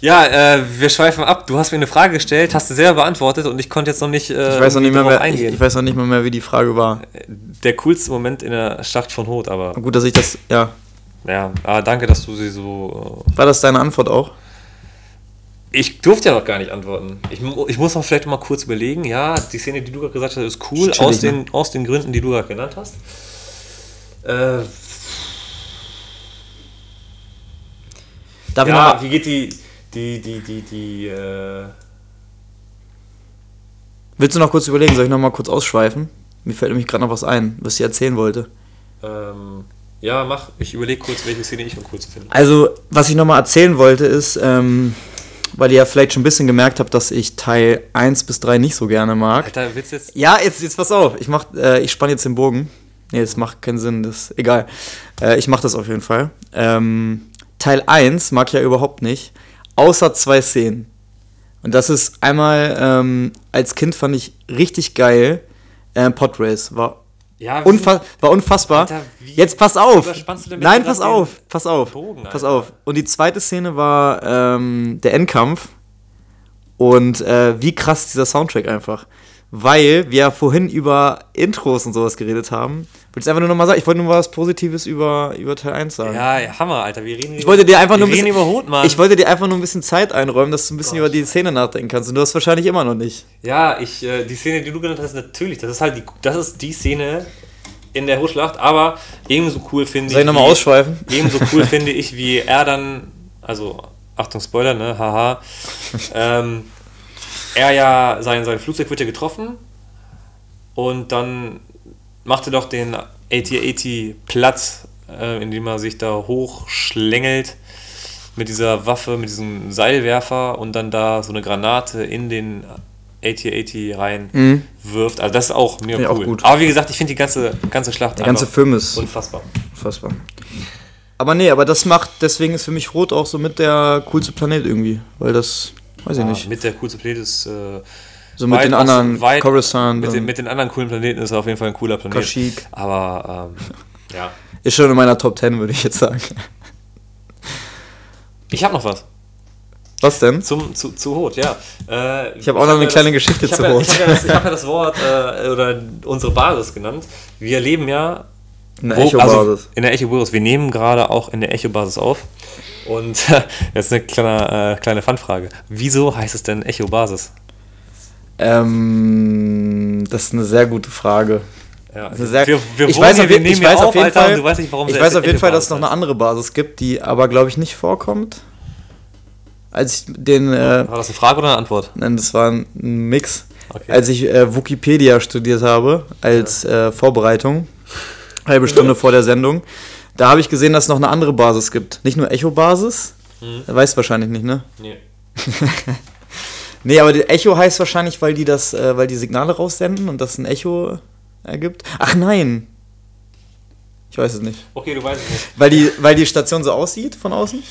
Ja, äh, wir schweifen ab. Du hast mir eine Frage gestellt, hast du selber beantwortet und ich konnte jetzt noch nicht, äh, ich weiß noch nicht mehr, mehr eingehen. ich weiß noch nicht mal mehr, wie die Frage war. Der coolste Moment in der Schlacht von Hoth, aber Gut, dass ich das, ja. ja, aber danke, dass du sie so. War das deine Antwort auch? Äh, ich durfte ja noch gar nicht antworten. Ich, ich muss noch vielleicht mal kurz überlegen. Ja, die Szene, die du gerade gesagt hast, ist cool, aus, ne? den, aus den Gründen, die du gerade genannt hast. Äh, Darf ich ja, noch wie geht die, die, die, die, die, äh, Willst du noch kurz überlegen? Soll ich noch mal kurz ausschweifen? Mir fällt nämlich gerade noch was ein, was ich erzählen wollte. ähm, ja, mach. Ich überlege kurz, welche Szene ich noch kurz finde. Also, was ich nochmal erzählen wollte, ist, ähm, weil ihr ja vielleicht schon ein bisschen gemerkt habt, dass ich Teil 1 bis 3 nicht so gerne mag. Alter, willst du jetzt. Ja, jetzt, jetzt pass auf. Ich, mach, äh, ich spann jetzt den Bogen. Nee, das macht keinen Sinn, das ist egal. Äh, ich mach das auf jeden Fall. Ähm, Teil 1 mag ich ja überhaupt nicht, außer zwei Szenen. Und das ist einmal, ähm, als Kind fand ich richtig geil, äh, Podrace. War, Ja, unfa war unfassbar. Alter, Jetzt pass auf! Nein, pass auf, pass auf, Bogen, pass auf. Und die zweite Szene war ähm, der Endkampf. Und äh, wie krass dieser Soundtrack einfach. Weil wir ja vorhin über Intros und sowas geredet haben. Ich einfach nur nochmal sagen, ich wollte nur was Positives über, über Teil 1 sagen. Ja, ja, Hammer, Alter. Wir reden Ich wollte dir einfach nur ein bisschen, über Hoth, Mann. ich wollte dir einfach nur ein bisschen Zeit einräumen, dass du ein bisschen über die Szene nachdenken kannst. Und du hast wahrscheinlich immer noch nicht. Ja, ich, äh, die Szene, die du genannt hast, natürlich, das ist halt die, das ist die Szene in der Hochschlacht, aber ebenso cool finde ich. Soll ich nochmal ausschweifen? Ebenso cool finde ich, wie er dann, also Achtung Spoiler, ne, haha, ähm, er ja, sein, sein Flugzeug wird ja getroffen und dann macht er doch den AT-80 platt, äh, indem er sich da hochschlängelt mit dieser Waffe, mit diesem Seilwerfer und dann da so eine Granate in den AT-80 rein wirft. Also das ist auch mega Mhm. Ja, auch cool. gut. Aber wie gesagt, ich finde die ganze, ganze Schlacht Der ganze Film ist unfassbar. unfassbar. Aber nee, aber das macht, deswegen ist für mich Rot auch so mit der coolste Planet irgendwie. Weil das, weiß ich Ja, nicht. Mit der coolste Planet ist. Äh, So mit weit den anderen, weit- Coruscant, Mit den, mit den anderen coolen Planeten ist er auf jeden Fall ein cooler Planet. Kashyyyk. Aber ähm, ja. Ist schon in meiner Top 10, würde ich jetzt sagen. Ich habe noch was. Was denn? Zum, zu, zu Hot, ja. Äh, Ich habe auch noch eine kleine Geschichte ich hab zu ja, Hot. Ich habe ja, das- hab ja das Wort äh, oder unsere Basis genannt. Wir leben ja Eine wo- Echo-Basis. Also in der Echo-Basis. Wir nehmen gerade auch in der Echo-Basis auf. Und jetzt eine kleine, äh, kleine Fanfrage. Wieso heißt es denn Echo-Basis? Ähm, das ist eine sehr gute Frage. Ja, sehr, wir, wir ich weiß hier, auf, wir ich weiß auf, auf jeden Alter, Fall, nicht, ich weiß auf jeden Fall, dass es noch eine andere Basis gibt, die aber, glaube ich, nicht vorkommt. Als ich den, äh, War das eine Frage oder eine Antwort? nein, das war ein Mix. Okay. Als ich äh, Wikipedia studiert habe, als äh, Vorbereitung halbe Stunde vor der Sendung. Da habe ich gesehen, dass es noch eine andere Basis gibt. Nicht nur Echo-Basis. Mhm. Weißt du wahrscheinlich nicht, ne? Nee. Nee, aber Echo heißt wahrscheinlich, weil die das, äh, weil die Signale raussenden und das ein Echo ergibt. Ach nein. Ich weiß es nicht. Okay, du weißt es nicht. Weil die, weil die Station so aussieht von außen?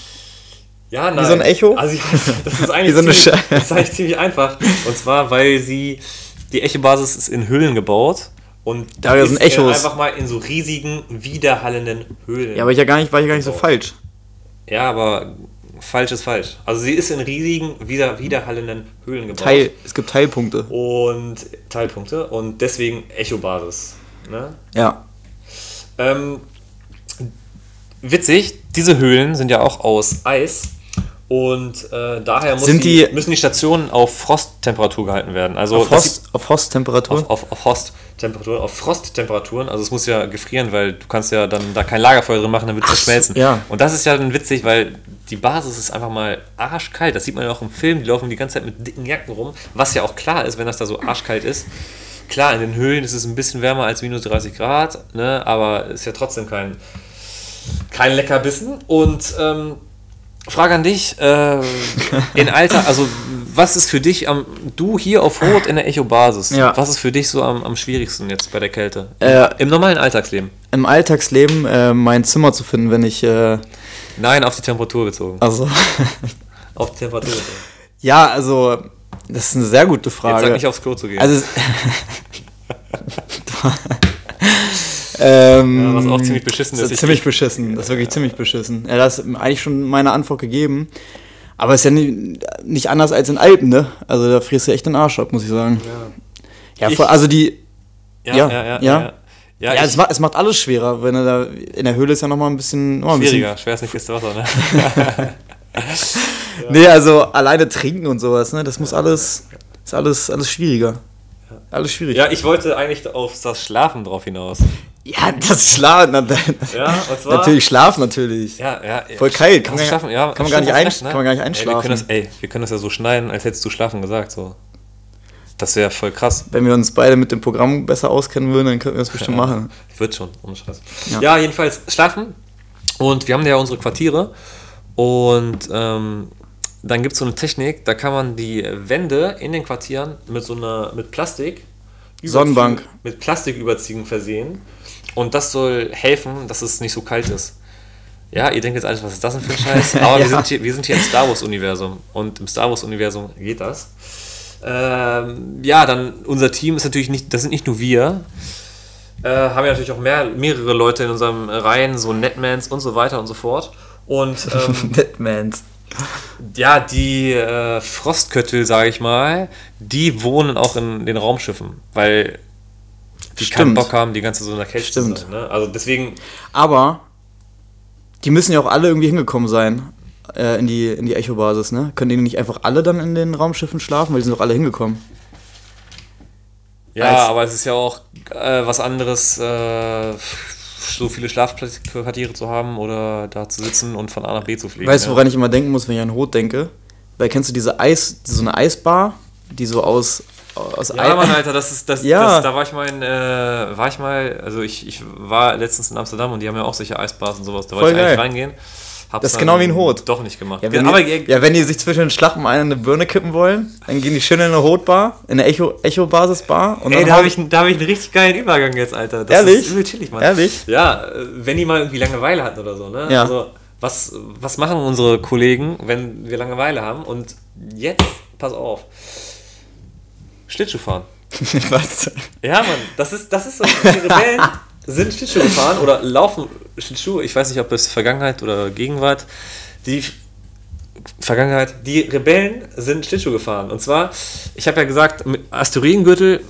Ja, nein. so ein Echo? Also, das ist Wie eigentlich so ziemlich, das ist eigentlich ziemlich einfach. Und zwar, weil sie, die Echo-Basis ist in Höhlen gebaut. Und Da ist sind Echos. einfach mal in so riesigen, widerhallenden Höhlen. Ja, aber ich ja gar nicht, war ich ja gar nicht so falsch. Ja, aber falsch ist falsch. Also sie ist in riesigen, wieder, widerhallenden Höhlen gebaut. Teil, es gibt Teilpunkte. Und Teilpunkte. Und deswegen Echo-Basis. Ne? Ja. Ähm, witzig, diese Höhlen sind ja auch aus Eis. Und äh, daher die, die- müssen die Stationen auf Frosttemperatur gehalten werden. Also Auf, Frost, auf Frosttemperatur. auf, auf, auf Frosttemperaturen, auf Frosttemperaturen, also es muss ja gefrieren, weil du kannst ja dann da kein Lagerfeuer drin machen, dann wird es so, schmelzen. ja. Und das ist ja dann witzig, weil die Basis ist einfach mal arschkalt. Das sieht man ja auch im Film, die laufen die ganze Zeit mit dicken Jacken rum, was ja auch klar ist, wenn das da so arschkalt ist. Klar, in den Höhlen ist es ein bisschen wärmer als minus 30 Grad, ne? aber ist ja trotzdem kein, kein Leckerbissen. Und ähm, Frage an dich, äh, in Alter, also was ist für dich am, du hier auf Rot in der Echo-Basis, Ja. was ist für dich so am, am schwierigsten jetzt bei der Kälte? Äh, Im normalen Alltagsleben? Im Alltagsleben äh, mein Zimmer zu finden, wenn ich. Äh, Nein, auf die Temperatur bezogen. also. Auf die Temperatur bezogen. ja, also. Das ist eine sehr gute Jetzt Frage. sag nicht aufs Klo zu gehen. Also. ähm, Ja, was auch ziemlich beschissen das ist. ziemlich beschissen. Das ist wirklich ziemlich beschissen. Ja, das ist eigentlich schon meine Antwort gegeben. Aber es ist ja nicht anders als in Alpen, ne? Also da frierst du echt den Arsch ab, muss ich sagen. Ja, Ich- vor, also die. ja, ja, ja, ja. ja. ja. Ja, Ja, ich- es macht, es macht alles schwerer, wenn er da. In der Höhle ist ja nochmal ein bisschen. Mal ein bisschen schwieriger, schwer ist nicht fürs Wasser, ne? Nee, also alleine trinken und sowas, ne? Das muss alles. Ist alles, alles schwieriger. Alles schwierig. Ja, ich wollte eigentlich auf das Schlafen drauf hinaus. Ja, das Schlafen. na- Ja. Natürlich schlafen, natürlich. Ja, ja. Voll kalt, kann man schlafen, ja. kann man gar nicht recht, ne? kann man gar nicht Ey, wir, einschlafen. können das, ey, wir können das ja so schneiden, als hättest du schlafen gesagt, so. Das wäre voll krass. Wenn wir uns beide mit dem Programm besser auskennen würden, dann könnten wir das bestimmt machen. Wird schon, ohne Scheiß. Ja. Ja. jedenfalls schlafen. Und wir haben ja unsere Quartiere. Und ähm, dann gibt es so eine Technik, da kann man die Wände in den Quartieren mit so einer, mit Plastik. Sonnenbank. Mit Plastiküberziehung versehen. Und das soll helfen, dass es nicht so kalt ist. Ja, ihr denkt jetzt alles, was ist das denn für ein Scheiß? Aber wir, Ja. sind hier, wir sind hier im Star Wars-Universum. Und im Star Wars-Universum geht das. Ähm, ja, dann unser Team ist natürlich nicht, das sind nicht nur wir. Äh, haben ja natürlich auch mehr, mehrere Leute in unseren Reihen, so Netmans und so weiter und so fort. Und ähm, Batmans. ja, die äh, Frostköttel, sage ich mal, die wohnen auch in den Raumschiffen, weil die keinen Stimmt. Bock haben, die ganze so in der Kälte zu sein. Ne? Also deswegen, Aber die müssen ja auch alle irgendwie hingekommen sein äh, in die, in die Echo-Basis, ne? Können die nicht einfach alle dann in den Raumschiffen schlafen? Weil die sind doch alle hingekommen. ja, Als- aber es ist ja auch äh, was anderes, äh, so viele Schlafquartiere zu haben oder da zu sitzen und von A nach B zu fliegen. Weißt du, ja. woran ich immer denken muss, wenn ich an Rot denke? Weil kennst du diese Eis, so eine Eisbar, die so aus, aus Ja, Mann, Alter, das ist das, Ja. das da war ich mal in, äh, war ich mal, also ich, ich war letztens in Amsterdam und die haben ja auch solche Eisbars und sowas, da wollte ich eigentlich geil. reingehen. Hab's Das ist genau wie ein Hot. Doch nicht gemacht. Ja, wenn, aber die, ja, wenn die sich zwischen den Schlappen eine, eine Birne kippen wollen, dann gehen die schön in eine Rotbar, in eine Echo- Echo-Basis-Bar. und Ey, dann da habe ich, da hab ich einen richtig geilen Übergang jetzt, Alter. Das Ehrlich? ist übel chillig, Mann. Ehrlich? Ja, wenn die mal irgendwie Langeweile hatten oder so, ne? Ja. Also, was, was machen unsere Kollegen, wenn wir Langeweile haben? Und jetzt, pass auf. Schlittschuh fahren. Was? Ja, Mann, das ist, das ist so. Die Rebellen sind Schlittschuh gefahren oder laufen Schlittschuh. Ich weiß nicht, ob es Vergangenheit oder Gegenwart. Die Vergangenheit. Die Rebellen sind Schlittschuh gefahren. Und zwar, ich habe ja gesagt, mit Asteroidengürtel,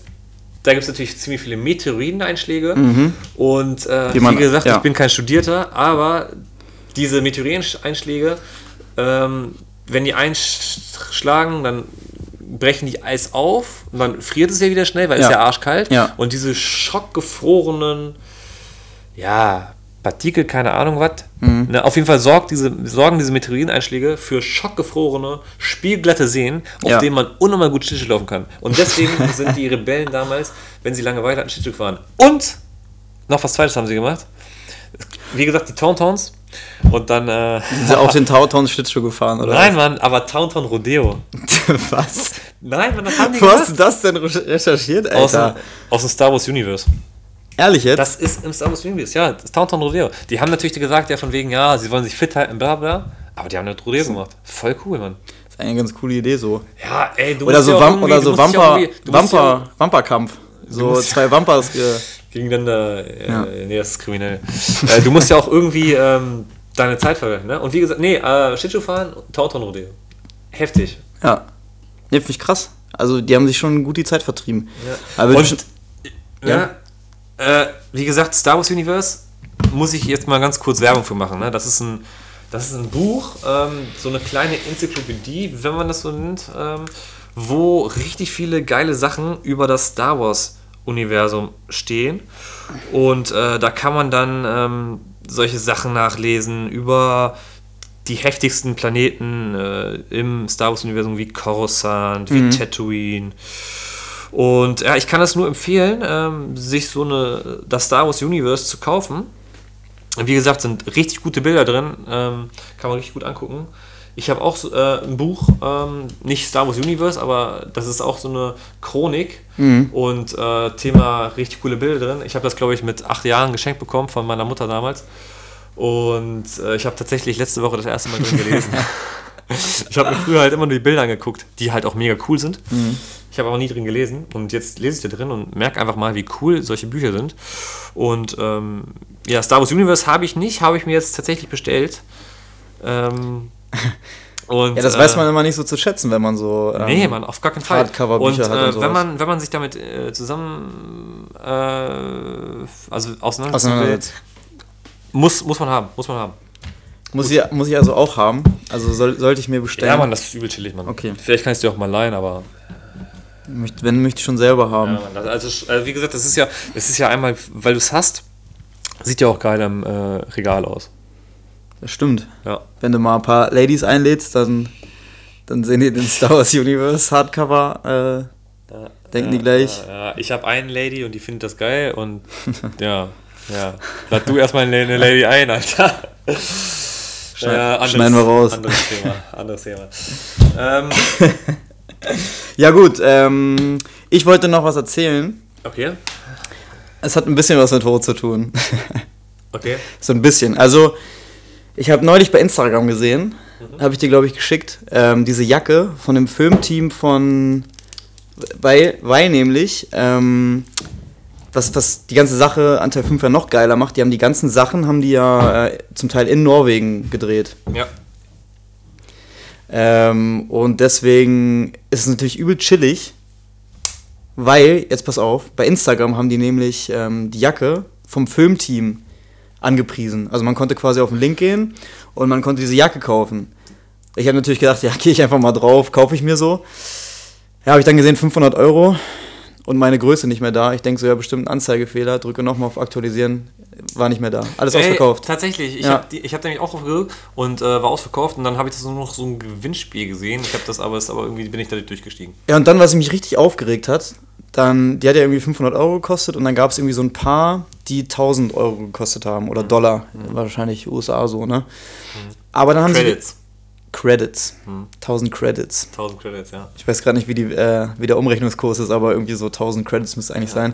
da gibt es natürlich ziemlich viele Meteoriteneinschläge. Und äh, Mhm. Man- wie gesagt, ja. ich bin kein Studierter, aber diese Meteoriteneinschläge, ähm, wenn die einschlagen, dann brechen die Eis auf und dann friert es ja wieder schnell, weil es Ja. ja arschkalt. Ja. Und diese schockgefrorenen, ja, Partikel, keine Ahnung was. Mhm. Ne, auf jeden Fall sorgt diese, sorgen diese Meteoriteneinschläge für schockgefrorene, spielglatte Seen, auf Ja. denen man unnormal gut Schlittschuh laufen kann. Und deswegen sind die Rebellen damals, wenn sie Langeweile hatten, Schlittschuh gefahren. Und noch was Zweites haben sie gemacht. Wie gesagt, die Tauntowns. Und dann. Äh, Sind sie auf den Tautons Schlittschuh gefahren, oder? Nein, Mann, aber Taunton Rodeo. was? Nein, Mann, das haben die Wo hast du das denn recherchiert, Aus dem, Alter? aus dem Star Wars Universe. Ehrlich jetzt? Das ist im Star Wars Universe, ja. Das Taunton Rodeo. Die haben natürlich gesagt, ja, von wegen, ja, sie wollen sich fit halten, bla bla. Aber die haben eine Rodeo gemacht. Voll cool, Mann. Das ist eine ganz coole Idee so. Ja, ey, du Oder so, ja auch Wam irgendwie- oder so ja Wampa, Wampa-Kampf. So zwei Wampas. Ge gegeneinander. Äh, Ja. Nee, das ist kriminell. äh, du musst ja auch irgendwie ähm, deine Zeit verwenden, ne? Und wie gesagt, nee, äh, Schlittschuh fahren und Taunton Rodeo. Heftig. ja. Ne, finde ich krass. Also die haben sich schon gut die Zeit vertrieben. Ja. Aber Und, ja, äh, wie gesagt, Star Wars Universe muss ich jetzt mal ganz kurz Werbung für machen. Ne? Das ist ein, das ist ein Buch, ähm, so eine kleine Enzyklopädie, wenn man das so nennt, ähm, wo richtig viele geile Sachen über das Star Wars Universum stehen. Und äh, da kann man dann ähm, solche Sachen nachlesen über die heftigsten Planeten äh, im Star Wars Universum wie Coruscant, wie Tatooine. Und ja, ich kann es nur empfehlen, ähm, sich so eine das Star Wars Universe zu kaufen. Wie gesagt, sind richtig gute Bilder drin, ähm, kann man richtig gut angucken. Ich habe auch äh, ein Buch, ähm, nicht Star Wars Universe, aber das ist auch so eine Chronik und äh, Thema richtig coole Bilder drin. Ich habe das, glaube ich, mit acht Jahren geschenkt bekommen von meiner Mutter damals. Und äh, ich habe tatsächlich letzte Woche das erste Mal drin gelesen. ich habe mir früher halt immer nur die Bilder angeguckt, die halt auch mega cool sind. Ich habe aber nie drin gelesen und jetzt lese ich da drin und merke einfach mal, wie cool solche Bücher sind. Und ähm, ja, Star Wars Universe habe ich nicht, habe ich mir jetzt tatsächlich bestellt. Ähm, und, ja, das äh, weiß man immer nicht so zu schätzen, wenn man so. Ähm, Nee, man, auf gar keinen Fall. Hardcover-Bücher und, hat und äh, sowas. wenn man wenn man sich damit äh, zusammen äh, also auseinandersetzen will, auseinandersetzt. muss muss man haben, muss man haben. Muss ich, muss ich also auch haben. Also soll, sollte ich mir bestellen. Ja, Mann, das ist übel chillig, Mann. Okay. Vielleicht kann ich es dir auch mal leihen, aber Wenn, möchte ich schon selber haben. ja, Mann, das, also äh, wie gesagt, das ist ja das ist ja einmal, weil du es hast, sieht ja auch geil am äh, Regal aus. Das stimmt. Ja. Wenn du mal ein paar Ladies einlädst, dann, dann sehen die den Star Wars Universe Hardcover. Äh, denken die gleich. Ja, ja. Ich habe einen Lady und die findet das geil und ja, ja. Lad du erstmal eine eine Lady ein, Alter. Ja, schneiden wir raus. Anderes Thema. Anderes Thema. Ähm, Ja, gut. Ähm, ich wollte noch was erzählen. okay. Es hat ein bisschen was mit Tod zu tun. Okay. so ein bisschen. Also, ich habe neulich bei Instagram gesehen, habe ich dir, glaube ich, geschickt, ähm, diese Jacke von dem Filmteam von. Weil, weil nämlich, ähm, was, was die ganze Sache an Teil 5 ja noch geiler macht, die haben die ganzen Sachen, haben die ja äh, zum Teil in Norwegen gedreht. Ja. Ähm, und deswegen ist es natürlich übel chillig, weil, jetzt pass auf, bei Instagram haben die nämlich ähm, die Jacke vom Filmteam angepriesen. Also man konnte quasi auf den Link gehen und man konnte diese Jacke kaufen. Ich habe natürlich gedacht, ja, gehe ich einfach mal drauf, kaufe ich mir so. Ja, habe ich dann gesehen, 500 Euro und meine Größe nicht mehr da. Ich denke so, ja, bestimmt ein Anzeigefehler, drücke nochmal auf Aktualisieren, war nicht mehr da. Alles Ey, ausverkauft. Tatsächlich. Ich Ja. habe hab nämlich auch drauf gedrückt und äh, war ausverkauft und dann habe ich das nur noch so ein Gewinnspiel gesehen. Ich habe das aber, ist aber irgendwie bin ich da durchgestiegen. Ja, und dann, was mich richtig aufgeregt hat, dann, die hat ja irgendwie 500 Euro gekostet und dann gab es irgendwie so ein paar, die 1000 Euro gekostet haben oder Dollar. Wahrscheinlich USA so, ne? Aber dann haben Credits. sie. Credits. 1000 Credits. 1000 Credits, ja. Ich weiß gerade nicht, wie, die, äh, wie der Umrechnungskurs ist, aber irgendwie so 1000 Credits müsste eigentlich sein.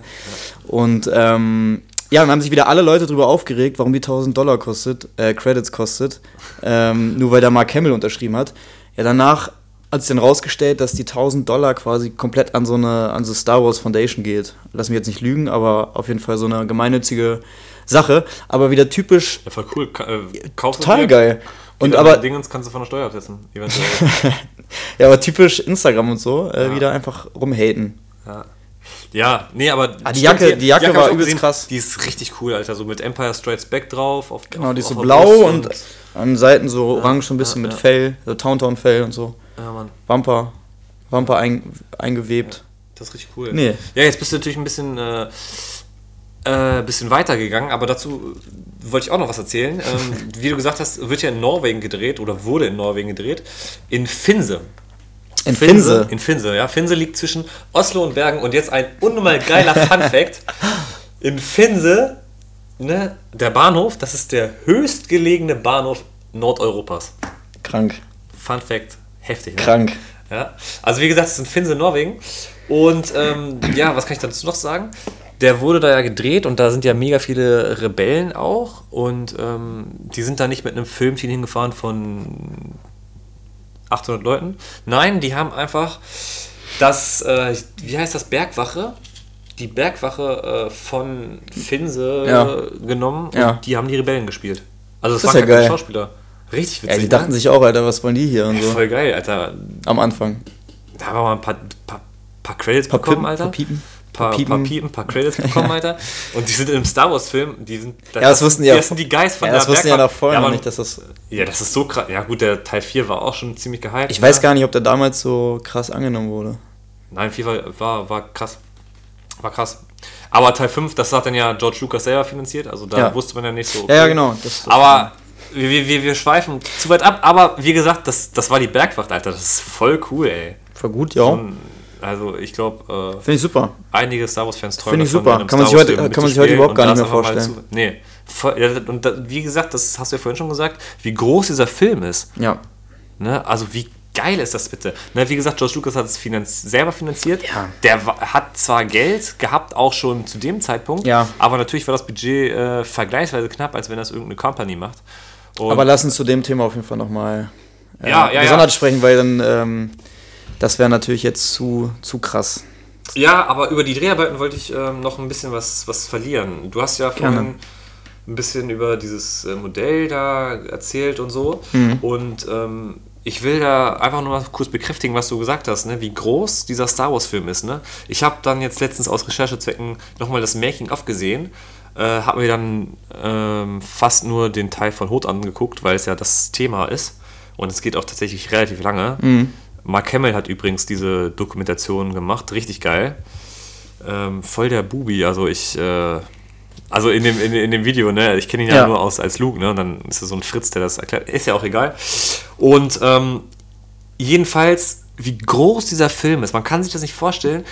Und ähm, ja, dann haben sich wieder alle Leute darüber aufgeregt, warum die 1000 Dollar kostet, äh, Credits kostet, ähm, nur weil der Mark Hamill unterschrieben hat. Ja, danach hat sich dann rausgestellt, dass die 1000 Dollar quasi komplett an so eine an so Star Wars Foundation geht. Lass mich jetzt nicht lügen, aber auf jeden Fall so eine gemeinnützige Sache. Aber wieder typisch Ja, voll cool. Ka äh, total geil. Und Und aber Dingens kannst du von der Steuer absetzen, eventuell. ja, aber typisch Instagram und so, äh, Ja. wieder einfach rumhaten. ja. ja, nee, aber. Ah, die Jacke- hier. die Jacke war übelst gesehen. krass. Die ist richtig cool, Alter. So mit Empire Strikes Back drauf. Auf, Genau, auf, die ist so blau Brust und an den Seiten so orange, so ein bisschen ja, mit ja. Fell, so Towntown-Fell und so. Ja, Mann. Wamper, Wamper ein, eingewebt. Das ist richtig cool. Nee. Ja, jetzt bist du natürlich ein bisschen, äh, äh, bisschen weitergegangen, aber dazu wollte ich auch noch was erzählen. Ähm, wie du gesagt hast, wird ja in Norwegen gedreht oder wurde in Norwegen gedreht. In Finse. In Finse. In Finse, ja. Finse liegt zwischen Oslo und Bergen und jetzt ein unnormal geiler Fun Fact. In Finse ne, der Bahnhof, das ist der höchstgelegene Bahnhof Nordeuropas. Krank. Fun Fact, heftig. Ne? Krank. Ja. Also wie gesagt, es sind Finse Norwegen. Und ähm, ja, was kann ich dazu noch sagen? Der wurde da ja gedreht und da sind ja mega viele Rebellen auch. Und ähm, die sind da nicht mit einem Filmteam hingefahren von 800 Leuten. Nein, die haben einfach das, äh, wie heißt das, Bergwache? Die Bergwache äh, von Finse Ja. genommen und Ja. die haben die Rebellen gespielt. Also ist waren ja keine geil. Schauspieler. Richtig witzig. Ja, die ne? dachten sich auch, Alter, was wollen die hier und Ey, so. Voll geil, Alter. Am Anfang. Da haben wir mal ein paar, paar, paar Credits Paar bekommen, Pippen, Alter. paar Piepen. Paar, Piepen. Piepen. paar Piepen, paar Credits bekommen, Alter. Und die sind im Star Wars-Film, die sind. Ja, das wussten die ja- Das sind die Guys von Ja, das wussten die ja noch vorher ja, noch nicht, dass das. Ja, das ist so krass. Ja, gut, der Teil 4 war auch schon ziemlich gehypt. Ich weiß gar nicht, ob der damals so krass angenommen wurde. Nein, 4 war, war, war krass. War krass. Aber Teil 5, das hat dann ja George Lucas selber finanziert, also da Ja. wusste man ja nicht so. Ja, ja, genau. Das, das Aber wir, wir- wir, schweifen zu weit ab, aber wie gesagt, das, das war die Bergwacht, Alter. Das ist voll cool, ey. war gut, ja. Also ich glaube, äh, Finde ich super. einige Star Wars-Fans träumen Finde ich super. Kann man sich heute- kann man sich heute überhaupt gar nicht mehr vorstellen. Zu, nee. Voll, und da, wie gesagt, das hast du ja vorhin schon gesagt, wie groß dieser Film ist. Ja. Ne? Also wie geil ist das bitte? Ne, wie gesagt, George Lucas hat es finanz selber finanziert. Ja. Der hat zwar Geld gehabt, auch schon zu dem Zeitpunkt, Ja. aber natürlich war das Budget äh, vergleichsweise knapp, als wenn das irgendeine Company macht. Und Aber lass uns zu dem Thema auf jeden Fall nochmal äh, Ja, ja, ja. gesondert sprechen, weil dann ähm, das wäre natürlich jetzt zu, zu krass. Ja, aber über die Dreharbeiten wollte ich ähm, noch ein bisschen was, was verlieren. Du hast ja Gerne. vorhin ein bisschen über dieses äh, Modell da erzählt und so. Mhm. Und ähm, ich will da einfach nur mal kurz bekräftigen, was du gesagt hast, ne? wie groß dieser Star Wars-Film ist. Ne? Ich habe dann jetzt letztens aus Recherchezwecken nochmal das Making-of gesehen. Äh, habe mir dann ähm, fast nur den Teil von Hot angeguckt, weil es ja das Thema ist. Und es geht auch tatsächlich relativ lange. Mark Hamill hat übrigens diese Dokumentation gemacht, richtig geil. Ähm, voll der Bubi, also ich, äh, also in dem, in, in dem Video, ne, ich kenne ihn ja, Ja. nur aus als Luke, ne, und dann ist es so ein Fritz, der das erklärt, ist ja auch egal. Und ähm, jedenfalls, wie groß dieser Film ist, man kann sich das nicht vorstellen,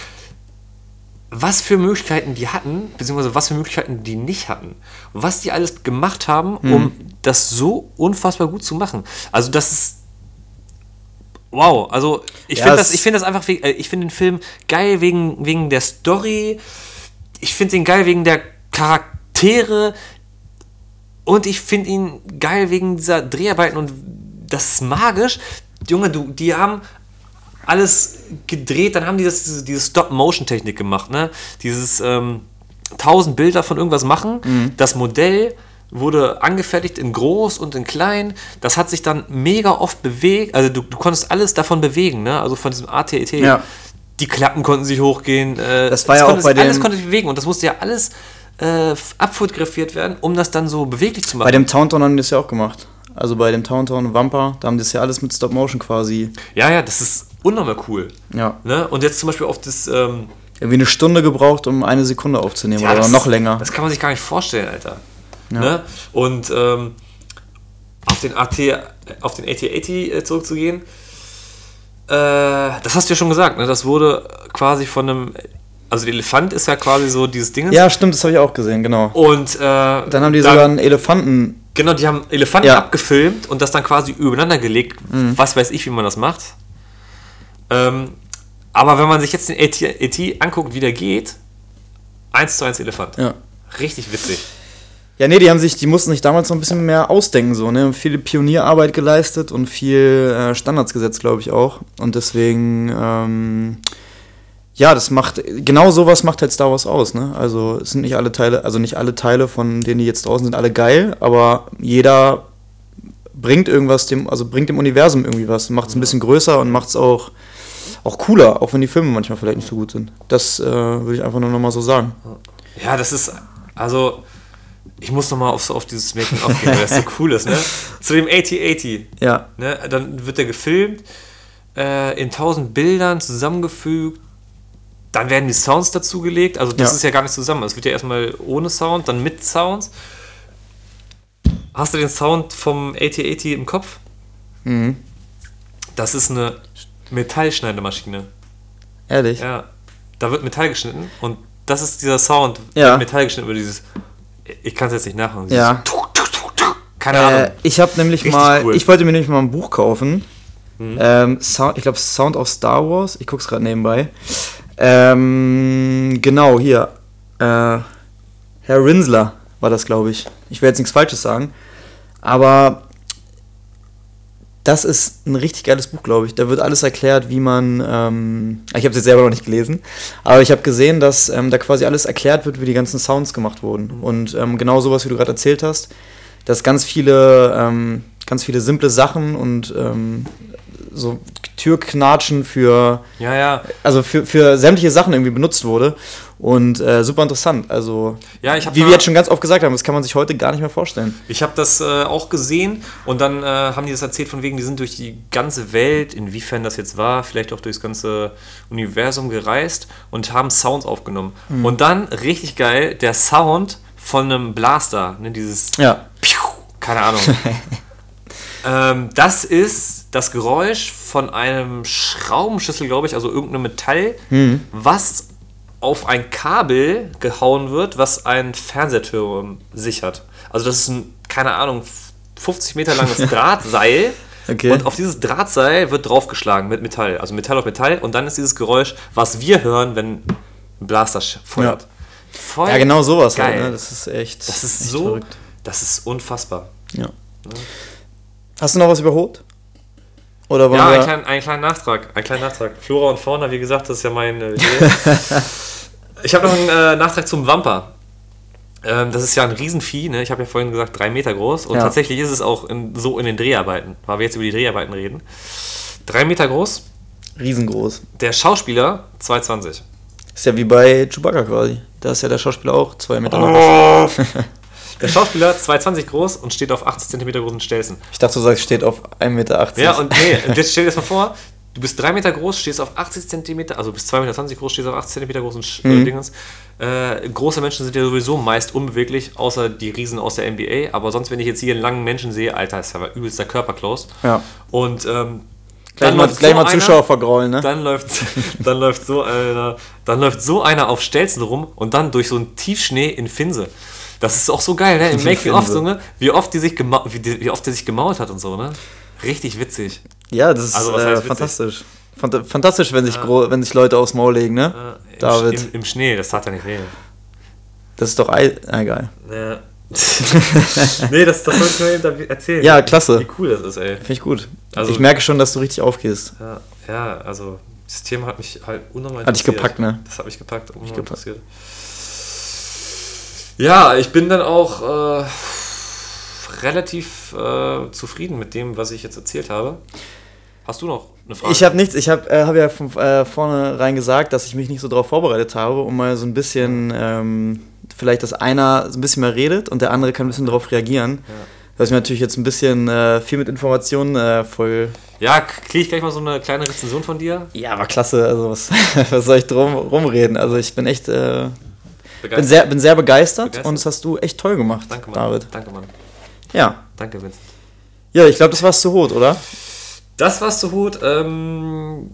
was für Möglichkeiten die hatten, beziehungsweise was für Möglichkeiten die nicht hatten. Was die alles gemacht haben, um das so unfassbar gut zu machen. Also das ist Wow, also ich Ja, finde das, ich finde das einfach, äh, ich finde den Film geil wegen, wegen der Story, ich finde ihn geil wegen der Charaktere und ich finde ihn geil wegen dieser Dreharbeiten und das ist magisch. Junge, du, die haben alles gedreht, dann haben die das, diese, Stop-Motion-Technik gemacht, ne? Dieses ähm, 1000 Bilder von irgendwas machen, das Modell wurde angefertigt in groß und in klein. Das hat sich dann mega oft bewegt. Also du, du konntest alles davon bewegen, ne? Also von diesem ATET. Ja. Die Klappen konnten sich hochgehen. Äh, Das war ja auch bei sich- Alles dem- konnte sich bewegen und das musste ja alles äh, abfotografiert werden, um das dann so beweglich zu machen. Bei dem Towntown haben die das ja auch gemacht. Also bei dem Towntown Wampa, da haben die das ja alles mit Stop Motion quasi. ja, ja, das ist unnormal cool. Ja. Ne? Und jetzt zum Beispiel auf das. Ähm, Irgendwie eine Stunde gebraucht, um eine Sekunde aufzunehmen Ja, oder noch länger. Das kann man sich gar nicht vorstellen, Alter. Ne? Und ähm, auf den AT, auf den AT-80 äh, zurückzugehen, äh, das hast du ja schon gesagt, ne? Das wurde quasi von einem, also der Elefant ist ja quasi so dieses Ding. ja, stimmt, das habe ich auch gesehen, genau. Und äh, Dann haben die sogar einen Elefanten. Genau, die haben Elefanten Ja. abgefilmt und das dann quasi übereinander gelegt. Was weiß ich, wie man das macht. Ähm, aber wenn man sich jetzt den AT, AT anguckt, wie der geht, eins zu eins Elefant. Ja. Richtig witzig. Ja, nee, die haben sich, die mussten sich damals noch ein bisschen mehr ausdenken, so, ne? Haben Viele Pionierarbeit geleistet und viel äh, Standards gesetzt, glaube ich auch. Und deswegen, ähm, ja, das macht, genau sowas macht halt Star Wars aus, ne? Also es sind nicht alle Teile, also nicht alle Teile, von denen die jetzt draußen sind, alle geil, aber jeder bringt irgendwas dem, also bringt dem Universum irgendwie was, macht es ein bisschen größer und macht es auch, auch cooler, auch wenn die Filme manchmal vielleicht nicht so gut sind. Das äh, würde ich einfach nur nochmal so sagen. Ja, das ist, also, ich muss nochmal auf, so auf dieses Making-of gehen, weil das so cool ist, ne? Zu dem AT-80, Ja, ne? Dann wird der gefilmt, äh, in tausend Bildern zusammengefügt, dann werden die Sounds dazugelegt, also das Ja. ist ja gar nicht zusammen, es wird ja erstmal ohne Sound, dann mit Sounds. Hast du den Sound vom AT-80 im Kopf? Mhm. Das ist eine Metallschneidemaschine. ehrlich. Ja, da wird Metall geschnitten und das ist dieser Sound, Ja. wird Metall geschnitten über dieses Ich kann es jetzt nicht nachmachen. Ja. Keine Äh, Ahnung. ich habe nämlich Richtig mal, cool. ich wollte mir nämlich mal ein Buch kaufen. Ähm, Sound, ich glaube Sound of Star Wars. Ich guck's gerade nebenbei. Ähm, genau, hier. Äh, Herr Rinsler war das, glaube ich. Ich will jetzt nichts Falsches sagen. Aber das ist ein richtig geiles Buch, glaube ich. Da wird alles erklärt, wie man. Ähm, ich habe es jetzt selber noch nicht gelesen, aber ich habe gesehen, dass ähm, da quasi alles erklärt wird, wie die ganzen Sounds gemacht wurden. Und ähm, genau sowas, wie du gerade erzählt hast, dass ganz viele, ähm, ganz viele simple Sachen und ähm, so Türknatschen für, Ja, ja. also für, für sämtliche Sachen irgendwie benutzt wurde. Und äh, super interessant. Also, Ja, wie wir jetzt schon ganz oft gesagt haben, das kann man sich heute gar nicht mehr vorstellen. Ich habe das äh, auch gesehen und dann äh, haben die das erzählt von wegen, die sind durch die ganze Welt, inwiefern das jetzt war, vielleicht auch durchs ganze Universum gereist und haben Sounds aufgenommen. Und dann, richtig geil, der Sound von einem Blaster, ne, dieses Ja. Piu, keine Ahnung. ähm, das ist das Geräusch von einem Schraubenschlüssel, glaube ich, also irgendeinem Metall, was auf ein Kabel gehauen wird, was einen Fernsehturm sichert. Also das ist ein, keine Ahnung, 50 Meter langes Drahtseil. Okay. Und auf dieses Drahtseil wird draufgeschlagen mit Metall. Also Metall auf Metall. Und dann ist dieses Geräusch, was wir hören, wenn ein Blaster feuert. Voll Ja, genau sowas geil. halt. Ne? Das ist echt. Das ist echt so, verrückt. das ist unfassbar. Ja. Hast du noch was über Hot? Oder Ja, wir. einen kleinen, einen kleinen Nachtrag. Einen kleinen Nachtrag. Flora und Fauna, wie gesagt, das ist ja mein äh. Ich habe noch einen äh, Nachtrag zum Wamper. Ähm, das ist ja ein Riesenvieh, ne? ich habe ja vorhin gesagt, drei Meter groß. Und Ja. tatsächlich ist es auch in, so in den Dreharbeiten, weil wir jetzt über die Dreharbeiten reden. Drei Meter groß, Riesengroß. der Schauspieler 220. Ist ja wie bei Chewbacca quasi. Da ist ja der Schauspieler auch zwei Meter lang. Oh. Der Schauspieler 220 groß und steht auf 80 cm großen Stelzen. Ich dachte, du sagst, steht auf 1,80 Meter. Ja, und nee, und jetzt stell dir das mal vor, du bist 3 Meter groß, stehst auf 80 Zentimeter, also bist 2,20 Meter groß, stehst auf 80 Zentimeter großen Sch- Mhm. äh, Dingens. Äh, große Menschen sind ja sowieso meist unbeweglich, außer die Riesen aus der NBA. Aber sonst, wenn ich jetzt hier einen langen Menschen sehe, Alter, ist aber übelster Körperklaus. Ja. Und ähm, Gleich dann mal, läuft gleich so mal einer- Zuschauer vergraulen, ne? Dann läuft, dann läuft so einer, dann läuft so einer auf Stelzen rum und dann durch so einen Tiefschnee in Finse. Das ist auch so geil, ne? Im Finse. so, ne? Wie oft die sich wie, die, wie oft der sich gemault hat und so, ne? Richtig witzig. Ja, das ist Also, äh, fantastisch. Phant fantastisch, wenn sich, gro- wenn sich Leute aufs Maul legen, ne? Äh, im, David. Im, Im Schnee, das tat ja nicht weh. Das ist doch ei egal. Ja. nee, das, das wollte ich nur eben da erzählen. Ja, klasse. Wie cool das ist, ey. Finde ich gut. Also- ich merke schon, dass du richtig aufgehst. Ja, ja, also das Thema hat mich halt unnormal Hat dich gepackt, ne? Das hat mich gepackt, unnormal gepackt. interessiert. Ja, ich bin dann auch äh, relativ äh, zufrieden mit dem, was ich jetzt erzählt habe. Hast du noch eine Frage? Ich habe nichts, ich habe äh, hab ja von äh, vornherein gesagt, dass ich mich nicht so darauf vorbereitet habe, um mal so ein bisschen, ähm, vielleicht, dass einer so ein bisschen mehr redet und der andere kann ein bisschen darauf reagieren. Das ist mir natürlich jetzt ein bisschen äh, viel mit Informationen äh, voll. ja, kriege ich gleich mal so eine kleine Rezension von dir? Ja, war klasse. Also, was, was soll ich drum rumreden? Also, ich bin echt. Äh, bin, Begeistert? sehr, bin sehr begeistert, Begeistert? und das hast du echt toll gemacht, Danke, Mann. David. Danke, Mann. Ja. Danke, Vincent. Ja, ich glaube, das war's zu Hut, oder? Das war's zu Hut. Ähm,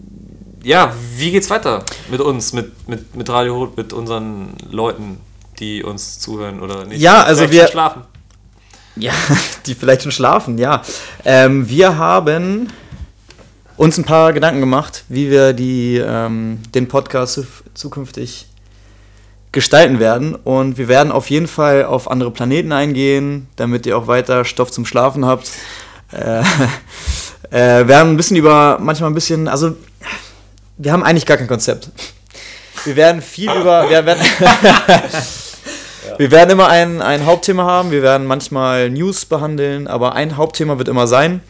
ja, wie geht's weiter mit uns, mit, mit, mit Radio Hut, mit unseren Leuten, die uns zuhören oder nicht? Ja, also Vielleicht wir- schon Schlafen. Ja, die vielleicht schon schlafen, ja. Ähm, wir haben uns ein paar Gedanken gemacht, wie wir die, ähm, den Podcast zu, zukünftig gestalten werden. Und wir werden auf jeden Fall auf andere Planeten eingehen, damit ihr auch weiter Stoff zum Schlafen habt. Äh, äh, werden ein bisschen über, manchmal ein bisschen, also wir haben eigentlich gar kein Konzept. Wir werden viel über, wir werden, wir werden immer ein, ein Hauptthema haben, wir werden manchmal News behandeln, aber ein Hauptthema wird immer sein.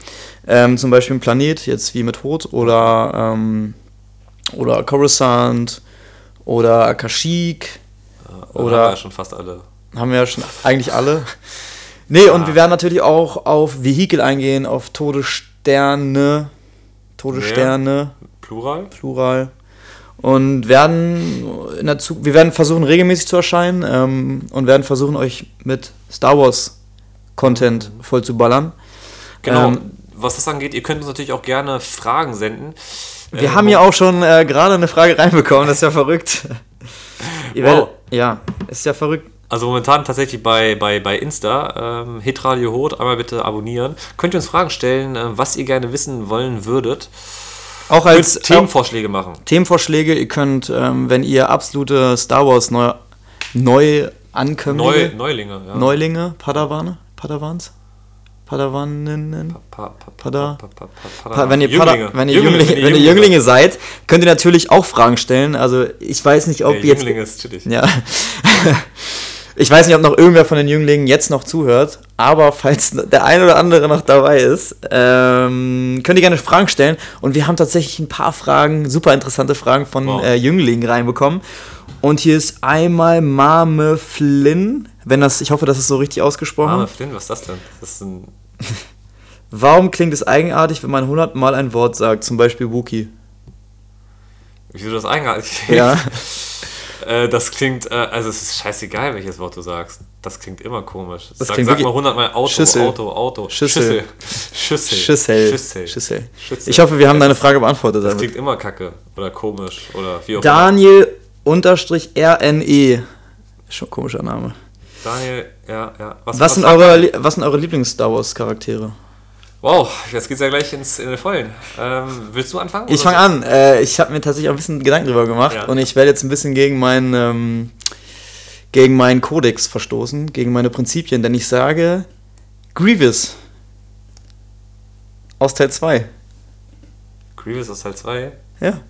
Ähm, zum Beispiel ein Planet, jetzt wie mit Hot, oder, ähm, oder Coruscant, oder Kashyyyk, Oder Oder- haben wir ja schon fast alle. haben wir ja schon eigentlich alle. Nee, und wir werden natürlich auch auf Vehikel eingehen, auf Todessterne, Todessterne, Plural? Plural. Und werden in der Zu wir werden versuchen, regelmäßig zu erscheinen ähm, und werden versuchen, euch mit Star Wars Content voll zu ballern. Genau. Ähm, Was das angeht, ihr könnt uns natürlich auch gerne Fragen senden. Wir Äh, haben ja auch schon äh, gerade eine Frage reinbekommen, das ist ja verrückt. Ihr Wow. Ja, ist ja verrückt. Also momentan tatsächlich bei, bei, bei Insta, ähm, Hitradio Hot, einmal bitte abonnieren. Könnt ihr uns Fragen stellen, äh, was ihr gerne wissen wollen würdet. Auch als Könnt Themenvorschläge machen. Themenvorschläge, ihr könnt, ähm, wenn ihr absolute Star Wars neu, neu Ankömmlinge, Neu, Neulinge, ja. Neulinge, Padawane, Padawans, Padawaninnen, Pa- pa- ihr, Jünglinge. Wenn ihr, Jünglinge, Jünglinge, wenn ihr Jünglinge seid, könnt ihr natürlich auch Fragen stellen. Also ich weiß nicht, ob Nee, jetzt Jünglinge ist chillig. Ja. Ich weiß nicht, ob noch irgendwer von den Jünglingen jetzt noch zuhört, aber falls der ein oder andere noch dabei ist, ähm, könnt ihr gerne Fragen stellen. Und wir haben tatsächlich ein paar Fragen, super interessante Fragen von Wow. äh, Jünglingen reinbekommen. Und hier ist einmal Mame Flynn, wenn das, ich hoffe, das ist so richtig ausgesprochen. Arme Flynn, was ist das denn? Das ist ein. Warum klingt es eigenartig, wenn man 100 Mal ein Wort sagt, zum Beispiel Wookie? Wieso das eigenartig? Ja. Äh, das klingt, äh, also es ist scheißegal, welches Wort du sagst. Das klingt immer komisch. Das sag, klingt sag mal wirklich- 100 Mal Auto, Schüssel. Auto, Auto. Schüssel. Schüssel. Schüssel. Schüssel. Schüssel. Schüssel. Ich hoffe, wir haben deine Frage beantwortet. Das damit. klingt immer kacke oder komisch oder wie auch Daniel unterstrich RNE. Schon ein komischer Name. Daniel, ja, ja. Was, sind sagt eure, er? Lie- was sind eure Lieblings-Star Wars-Charaktere? Wow, jetzt geht's ja gleich ins in den Vollen. Ähm, willst du anfangen? Ich fange an. Äh, ich habe mir tatsächlich auch ein bisschen Gedanken drüber gemacht Ja. und ich werde jetzt ein bisschen gegen meinen ähm, gegen meinen Kodex verstoßen, gegen meine Prinzipien, denn ich sage Grievous aus Teil 2. Grievous aus Teil 2 Ja,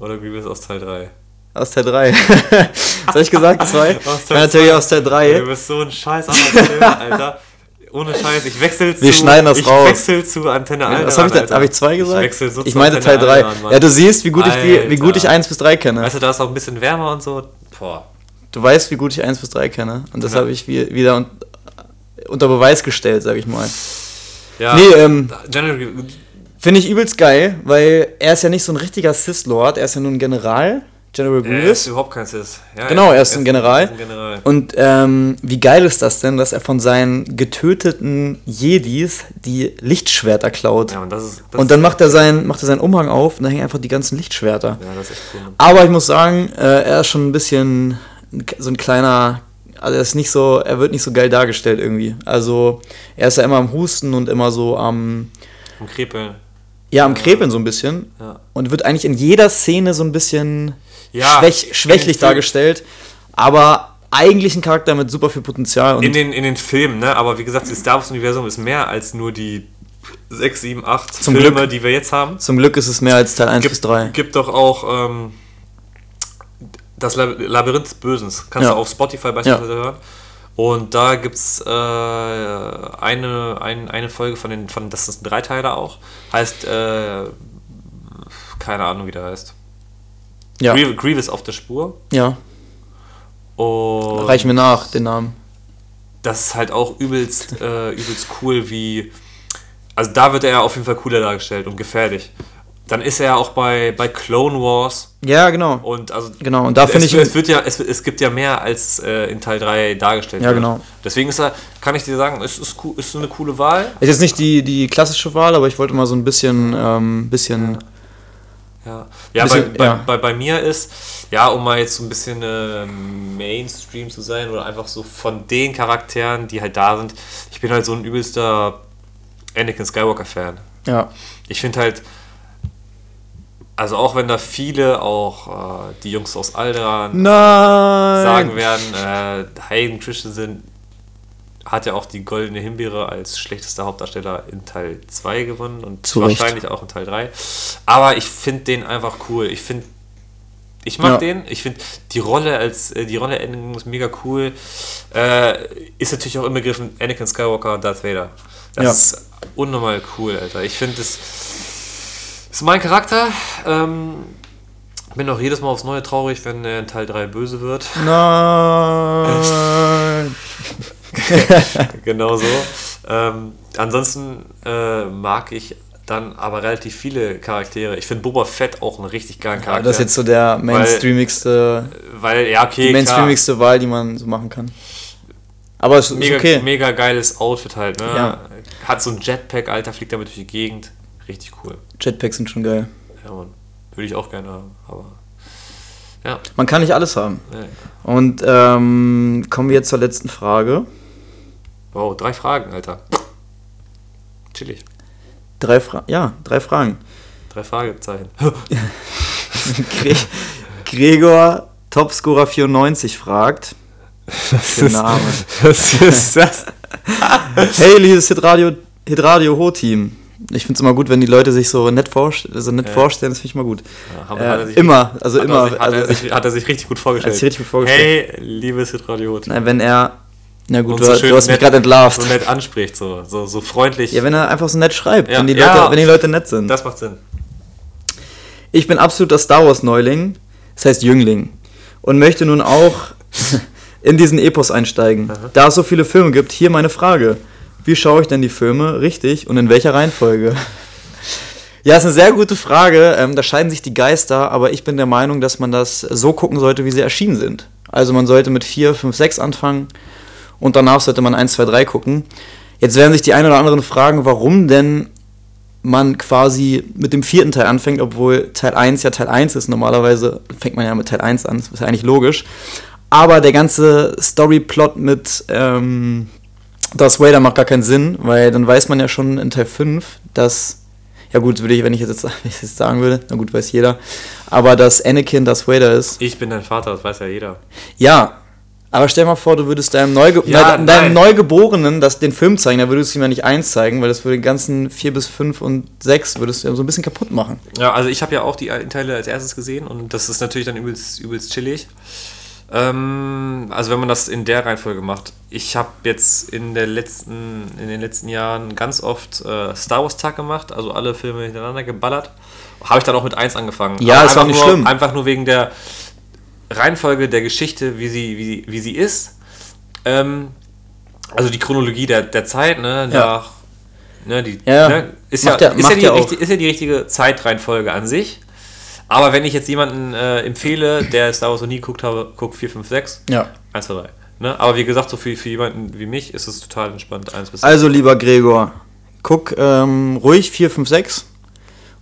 oder Grievous aus Teil 3? aus Teil 3. Was hab ich gesagt? 2? Aus Teil Ja, natürlich zwei. aus Teil Du 3. bist so ein scheiß Amateur, Alter. Ohne Scheiß, ich wechsle zu. Wir schneiden das ich raus. wechsel zu Antenne Alter. Was habe ich da? Habe ich 2 gesagt? Ich wechsle so ich meinte Teil Antenne 3. Alter, Mann. Ja, du siehst, wie gut, ich, wie gut ich Alter. 1 bis 3 kenne. Weißt du, da ist auch ein bisschen wärmer und so. Boah. Du weißt, wie gut ich 1 bis 3 kenne. Und das Ja. habe ich wie, wieder un unter Beweis gestellt, sag ich mal. Ja. Nee, ähm, Finde ich übelst geil, weil er ist ja nicht so ein richtiger Sith-Lord, er ist ja nur ein General, General er ist Grievous. überhaupt kein Sis. Ja, Genau, er ist ein er General. ein General. Und ähm, wie geil ist das denn, dass er von seinen getöteten Jedis die Lichtschwerter klaut? Ja, und das ist. Das und dann macht er, seinen, macht er seinen Umhang auf und da hängen einfach die ganzen Lichtschwerter. Ja, das ist echt cool. Aber ich muss sagen, äh, er ist schon ein bisschen so ein kleiner. Also er ist nicht so, er wird nicht so geil dargestellt irgendwie. Also er ist ja immer am Husten und immer so am, Vom Krepeln. ja, am Krepeln so ein bisschen. Ja. Und wird eigentlich in jeder Szene so ein bisschen Ja, schwäch, schwächlich dargestellt. Aber eigentlich ein Charakter mit super viel Potenzial. Und In den, in den Filmen, ne? Aber wie gesagt, das Star Wars-Universum ist mehr als nur die 6, 7, 8 Zum Filme, Glück. die wir jetzt haben. zum Glück ist es mehr als Teil 1 bis 3. Gibt doch auch ähm, das Lab- Labyrinth des Bösens. Kannst Ja. du auf Spotify beispielsweise hören. Und da gibt es äh, eine, ein, eine Folge von den, von, das ist ein Dreiteiler auch. Heißt, äh, keine Ahnung, wie der heißt. Ja, Grievous, auf der Spur. ja. Und Reich mir nach, den Namen. das ist halt auch übelst, äh, übelst cool, wie. Also da wird er ja auf jeden Fall cooler dargestellt und gefährlich. Dann ist er ja auch bei, bei Clone Wars Ja, genau. und also. Genau, und da es, finde ich- Es, wird ja, es, es gibt ja mehr als äh, in Teil 3 dargestellt Ja, wird. genau. Deswegen ist er, kann ich dir sagen, es ist, cool, ist eine coole Wahl. Ist jetzt nicht die, die klassische Wahl, aber ich wollte mal so ein bisschen, ähm, bisschen Ja, ja, Bisschen- bei, bei, ja. Bei, bei mir ist, ja, um mal jetzt so ein bisschen äh, Mainstream zu sein oder einfach so von den Charakteren, die halt da sind, ich bin halt so ein übelster Anakin Skywalker-Fan. ja. Ich finde halt, also auch wenn da viele, auch äh, die Jungs aus Alderaan, Nein! sagen werden, äh, Hayden Christensen hat ja auch die Goldene Himbeere als schlechtester Hauptdarsteller in Teil 2 gewonnen und Zu Recht. wahrscheinlich auch in Teil 3. Aber ich finde den einfach cool. Ich finde, ich mag Ja. den. Ich finde die Rolle als äh, die Rolle Anakin ist mega cool. Äh, ist natürlich auch inbegriffen Anakin Skywalker, Darth Vader. Das Ja. ist unnormal cool, Alter. Ich finde das ist mein Charakter. Ähm, bin auch jedes Mal aufs Neue traurig, wenn er in Teil 3 böse wird. Nein! genau so. Ähm, ansonsten äh, mag ich dann aber relativ viele Charaktere. Ich finde Boba Fett auch einen richtig geilen Ja, Charakter. das ist jetzt so der mainstreamigste, weil, ja, okay, die klar. mainstreamigste Wahl, die man so machen kann. Aber es ist Mega, okay. mega geiles Outfit halt, ne? Ja. Hat so ein Jetpack, Alter, fliegt damit durch die Gegend. Richtig cool. Jetpacks sind schon geil. Ja, Mann. Würde ich auch gerne haben, aber. Ja. Man kann nicht alles haben. Ja. Und ähm, kommen wir jetzt zur letzten Frage. Wow, drei Fragen, Alter. Chillig. Drei Fra ja, drei Fragen. Drei Fragezeichen. Gre Gregor Topscorer 94 fragt. Der Name. Was ist das? Hey, liebes Hitradio, Hitradio Ho-Team. Ich finde es immer gut, wenn die Leute sich so nett, vorst so nett Ja. vorstellen, das finde ich mal gut. Ja, hat- Äh, hat er sich- immer, also hat immer. Er sich, hat, also, er sich, hat er sich richtig gut vorgestellt. Hat sich richtig gut vorgestellt. Hey, liebes Hitradio Hot. Nein, wenn er. Na gut, du, so du hast mich gerade entlarvt. So nett anspricht, so, so, so freundlich. Ja, wenn er einfach so nett schreibt, Ja, wenn, die ja. Leute, wenn die Leute nett sind. das macht Sinn. Ich bin absoluter Star Wars Neuling, das heißt Jüngling, und möchte nun auch in diesen Epos einsteigen. Da es so viele Filme gibt, hier meine Frage. Wie schaue ich denn die Filme richtig und in welcher Reihenfolge? Ja, ist eine sehr gute Frage. Ähm, da scheiden sich die Geister, aber ich bin der Meinung, dass man das so gucken sollte, wie sie erschienen sind. Also man sollte mit 4, 5, 6 anfangen und danach sollte man 1, 2, 3 gucken. Jetzt werden sich die einen oder anderen fragen, warum denn man quasi mit dem vierten Teil anfängt, obwohl Teil 1 ja Teil 1 ist. Normalerweise fängt man ja mit Teil 1 an, das ist ja eigentlich logisch. Aber der ganze Storyplot mit ähm, Darth Vader macht gar keinen Sinn, weil dann weiß man ja schon in Teil 5, dass, ja gut, würde ich, wenn ich jetzt, wenn ich jetzt sagen würde, na gut, weiß jeder, aber dass Anakin Darth Vader ist. Ich bin dein Vater, das weiß ja jeder. Ja, aber stell mal vor, du würdest deinem, Neuge Ja, deinem nein. Neugeborenen das, den Film zeigen, dann würdest du ihm ja nicht eins zeigen, weil das würde den ganzen 4 bis 5 und 6 würdest du so ein bisschen kaputt machen. Ja, also ich habe ja auch die alten Teile als erstes gesehen und das ist natürlich dann übelst, übelst chillig. Ähm, also wenn man das in der Reihenfolge macht. Ich habe jetzt in, der letzten, in den letzten Jahren ganz oft äh, Star Wars Tag gemacht, also alle Filme hintereinander geballert. Habe ich dann auch mit 1 angefangen. Ja, Aber ist auch einfach nicht nur, schlimm. Einfach nur wegen der Reihenfolge der Geschichte, wie sie, wie, sie- wie sie ist. Ähm, also die Chronologie der, der Zeit, ne, Ja. nach, ne, die, Ja, ja. ne, ist, ja, ja- ist, ja die ja auch. richtige, ist ja die richtige Zeitreihenfolge an sich. Aber wenn ich jetzt jemanden äh, empfehle, der Star Wars noch nie geguckt habe, guckt 4, 5, 6, Ja. 1, 2, 3. Ne? Aber wie gesagt, so für, für jemanden wie mich ist es total entspannt, 1 bis 6. Also, lieber Gregor, guck ähm, ruhig 4, 5, 6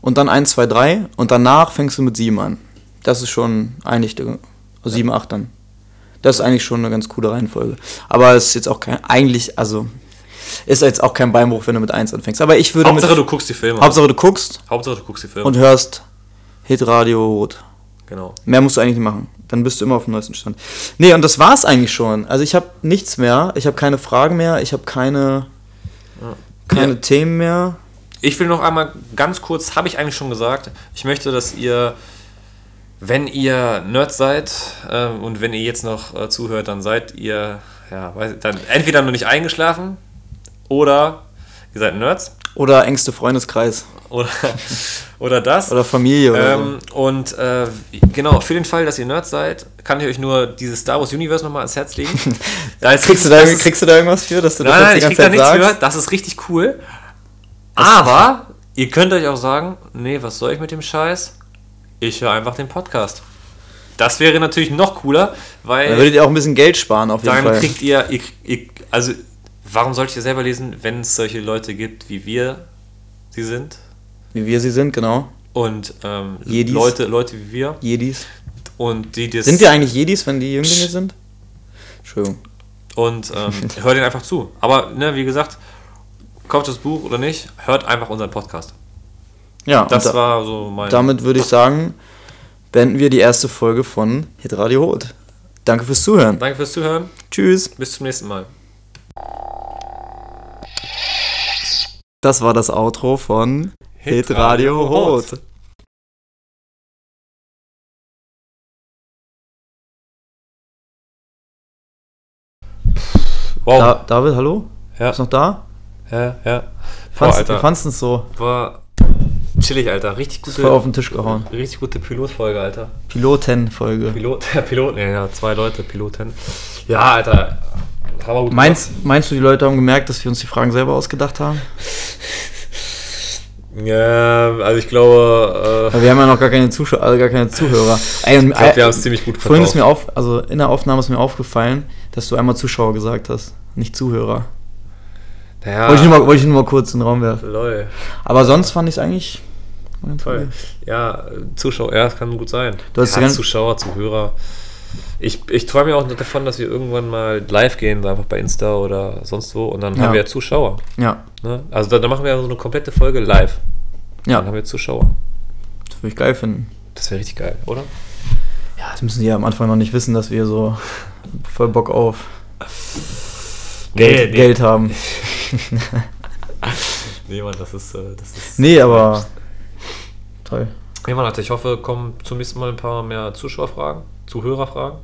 und dann 1, 2, 3 und danach fängst du mit 7 an. Das ist schon eigentlich, der- 7, 8 dann. Das ist eigentlich schon eine ganz coole Reihenfolge. Aber es ist jetzt auch kein, eigentlich, also, ist jetzt auch kein Beinbruch, wenn du mit 1 anfängst. Aber ich würde Hauptsache, du mit, guckst die Filme. Hauptsache du guckst Hauptsache, du guckst die Filme. und hörst Hitradio Rot. genau. Mehr musst du eigentlich nicht machen. Dann bist du immer auf dem neuesten Stand. Nee, und das war's eigentlich schon. Also ich habe nichts mehr. Ich habe keine Fragen mehr. Ich habe keine, keine Ja. Themen mehr. Ich will noch einmal ganz kurz, habe ich eigentlich schon gesagt, ich möchte, dass ihr, wenn ihr Nerds seid äh, und wenn ihr jetzt noch äh, zuhört, dann seid ihr, ja, weiß, dann entweder noch nicht eingeschlafen oder ihr seid Nerds Oder engste Freundeskreis. oder, oder das. Oder Familie oder Ähm, und äh, genau, für den Fall, dass ihr Nerds seid, kann ich euch nur dieses Star Wars Universe nochmal ans Herz legen. Da ist- so. Kriegst du, da, ist- kriegst du da irgendwas für, dass du das Nein, nein, jetzt ich die krieg ganze da Zeit nichts sagst? für. Das ist richtig cool. Aber ihr könnt euch auch sagen, nee, was soll ich mit dem Scheiß? Ich höre einfach den Podcast. Das wäre natürlich noch cooler, Dann weil würdet ihr auch ein bisschen Geld sparen auf jeden dann Fall. kriegt ihr, ihr, ihr, also warum solltet ihr selber lesen, wenn es solche Leute gibt, wie wir sie sind Wie wir sie sind, genau. und ähm. Leute, Leute wie wir Jedis. und die das Sind wir eigentlich Jedis, wenn die Jünglinge sind? Entschuldigung. und ähm, hört den einfach zu. Aber ne, wie gesagt, kauft das Buch oder nicht, hört einfach unseren Podcast. Ja, Das da, war so mein. damit würde ich sagen, beenden wir die erste Folge von Hitradio Rot. Danke fürs Zuhören. Danke fürs Zuhören. Tschüss. Bis zum nächsten Mal. Das war das Outro von Hitradio Rot. Wow. Da, David, hallo? ja, Bist du noch da? ja, ja. Boah, Fandst, wie fandst du es so? War chillig, Alter. Richtig gute, Voll auf den Tisch gehauen. richtig gute Pilotfolge, Alter. Pilotenfolge. Pilot, ja, Pilot, ja, zwei Leute, Piloten. Ja, Alter. Meinst, meinst du, die Leute haben gemerkt, dass wir uns die Fragen selber ausgedacht haben? Ja, also ich glaube, äh, wir haben ja noch gar keine Zuschauer, also gar keine Zuhörer. Und, ich glaube, wir haben es ziemlich gut vorhin ist verkauft. mir auf, also in der Aufnahme ist mir aufgefallen, dass du einmal Zuschauer gesagt hast, nicht Zuhörer. Ja, Wollte, ich nur mal, wollte ich nur mal kurz in den Raum werfen. lol. Aber sonst fand ich es eigentlich Toll. Ja, Zuschauer, ja, das kann gut sein. Du hast ja, Zuschauer, Zuhörer. Ich, ich träume ja auch davon, dass wir irgendwann mal live gehen, einfach bei Insta oder sonst wo. Und dann Ja. haben wir ja Zuschauer. Ja, Ne? Also dann, dann machen wir so eine komplette Folge live. ja, Dann haben wir Zuschauer. das würde ich geil finden. Das wäre richtig geil, oder? Ja, das müssen die ja am Anfang noch nicht wissen, dass wir so voll Bock auf Geld, nee. Geld haben. Nee, Mann, das ist. äh, Das ist Nee, aber toll. Nee, Mann, Alter, ich hoffe, kommen zum nächsten Mal ein paar mehr Zuschauerfragen, Zuhörerfragen.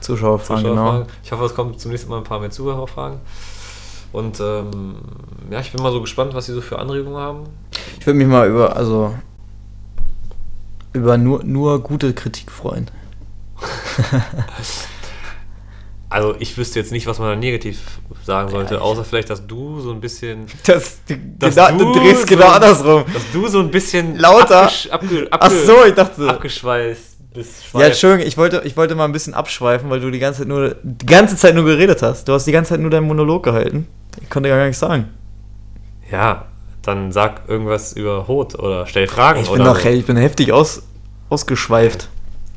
Zuschauerfragen, genau. Zuschauerfragen. Ich hoffe, es kommen zum nächsten Mal ein paar mehr Zuhörerfragen. Und ähm, ja, ich bin mal so gespannt, was sie so für Anregungen haben. Ich würde mich mal über, also über nur, nur gute Kritik freuen. Also ich wüsste jetzt nicht, was man da negativ sagen sollte, ich- außer vielleicht, dass du so ein bisschen. Das, Dass genau, du, drehst genau so- andersrum. Dass du so ein bisschen Lauter. abgesch- abge, Ach abge, so, ich dachte. abgeschweißt bist. Ja, Entschuldigung, ich wollte, ich wollte mal ein bisschen abschweifen, weil du die ganze Zeit nur die ganze Zeit nur geredet hast. Du hast die ganze Zeit nur deinen Monolog gehalten. Ich konnte gar nichts sagen. Ja, dann sag irgendwas über Hot oder stell Fragen. Ich bin hey, ich bin heftig aus, ausgeschweift.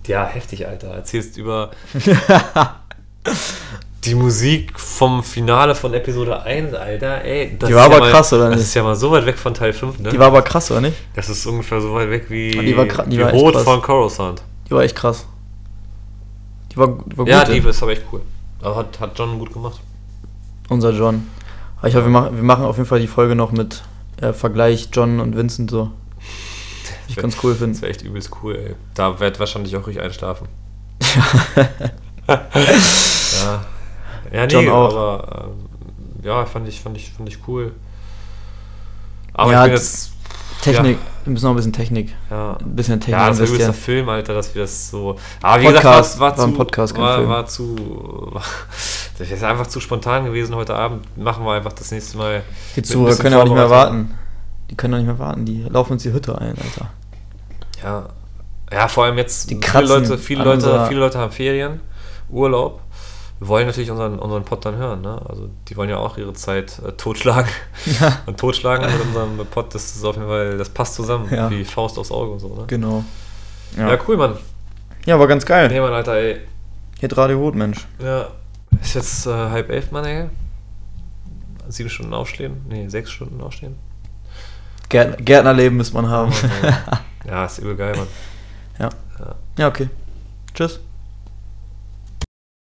Ja, heftig, Alter. Erzählst über die Musik vom Finale von Episode 1, Alter. Ey, das Die war ist ja aber mal, krass, oder Das nicht? ist ja mal so weit weg von Teil 5, ne? Die war aber krass, oder nicht? das ist ungefähr so weit weg wie, Die war die wie war Hot krass. von Coruscant. Die war echt krass. Die war, die war gut. Ja, die ist aber echt cool. Aber hat, hat John gut gemacht. Unser John. Aber ich hoffe, wir machen, wir machen auf jeden Fall die Folge noch mit äh, Vergleich John und Vincent so. Ich ganz cool Das finden. wäre echt übelst cool, ey. Da werd wahrscheinlich auch richtig einschlafen. ja. Ja, nee, John auch. aber ähm, ja, fand ich, fand ich, fand ich cool. Aber Ja, jetzt. Technik, wir müssen noch ein bisschen Technik. Ja. Ein bisschen Technik Ja, das war übelster investieren. Film, Alter, dass wir das so. Aber wie Podcast, gesagt, war, war, war ein zu, Podcast, kein war, Film. war zu. Das ist einfach zu spontan gewesen heute Abend. Machen wir einfach das nächste Mal. Die ein Zuhörer können ja auch nicht mehr warten. Die können doch nicht mehr warten. Die laufen uns die Hütte ein, Alter. Ja. Ja, vor allem jetzt. Die viele Leute, viele Leute, viele Leute haben Ferien, Urlaub. Wir wollen natürlich unseren, unseren Pod dann hören, ne? Also die wollen ja auch ihre Zeit äh, totschlagen. Und totschlagen mit unserem Pod, das ist auf jeden Fall, das passt zusammen, Ja. wie Faust aufs Auge und so, ne? Genau. Ja, Ja, cool, Mann. ja war ganz geil. Nee, Mann, Alter, ey. Hier Radio Rot, Mensch. Ja, ist jetzt äh, halb elf, Mann, ey. Sieben Stunden aufstehen? Nee, sechs Stunden aufstehen. Gärtner, Gärtnerleben muss man haben. ja, ist übel geil, Mann. ja, okay. Tschüss.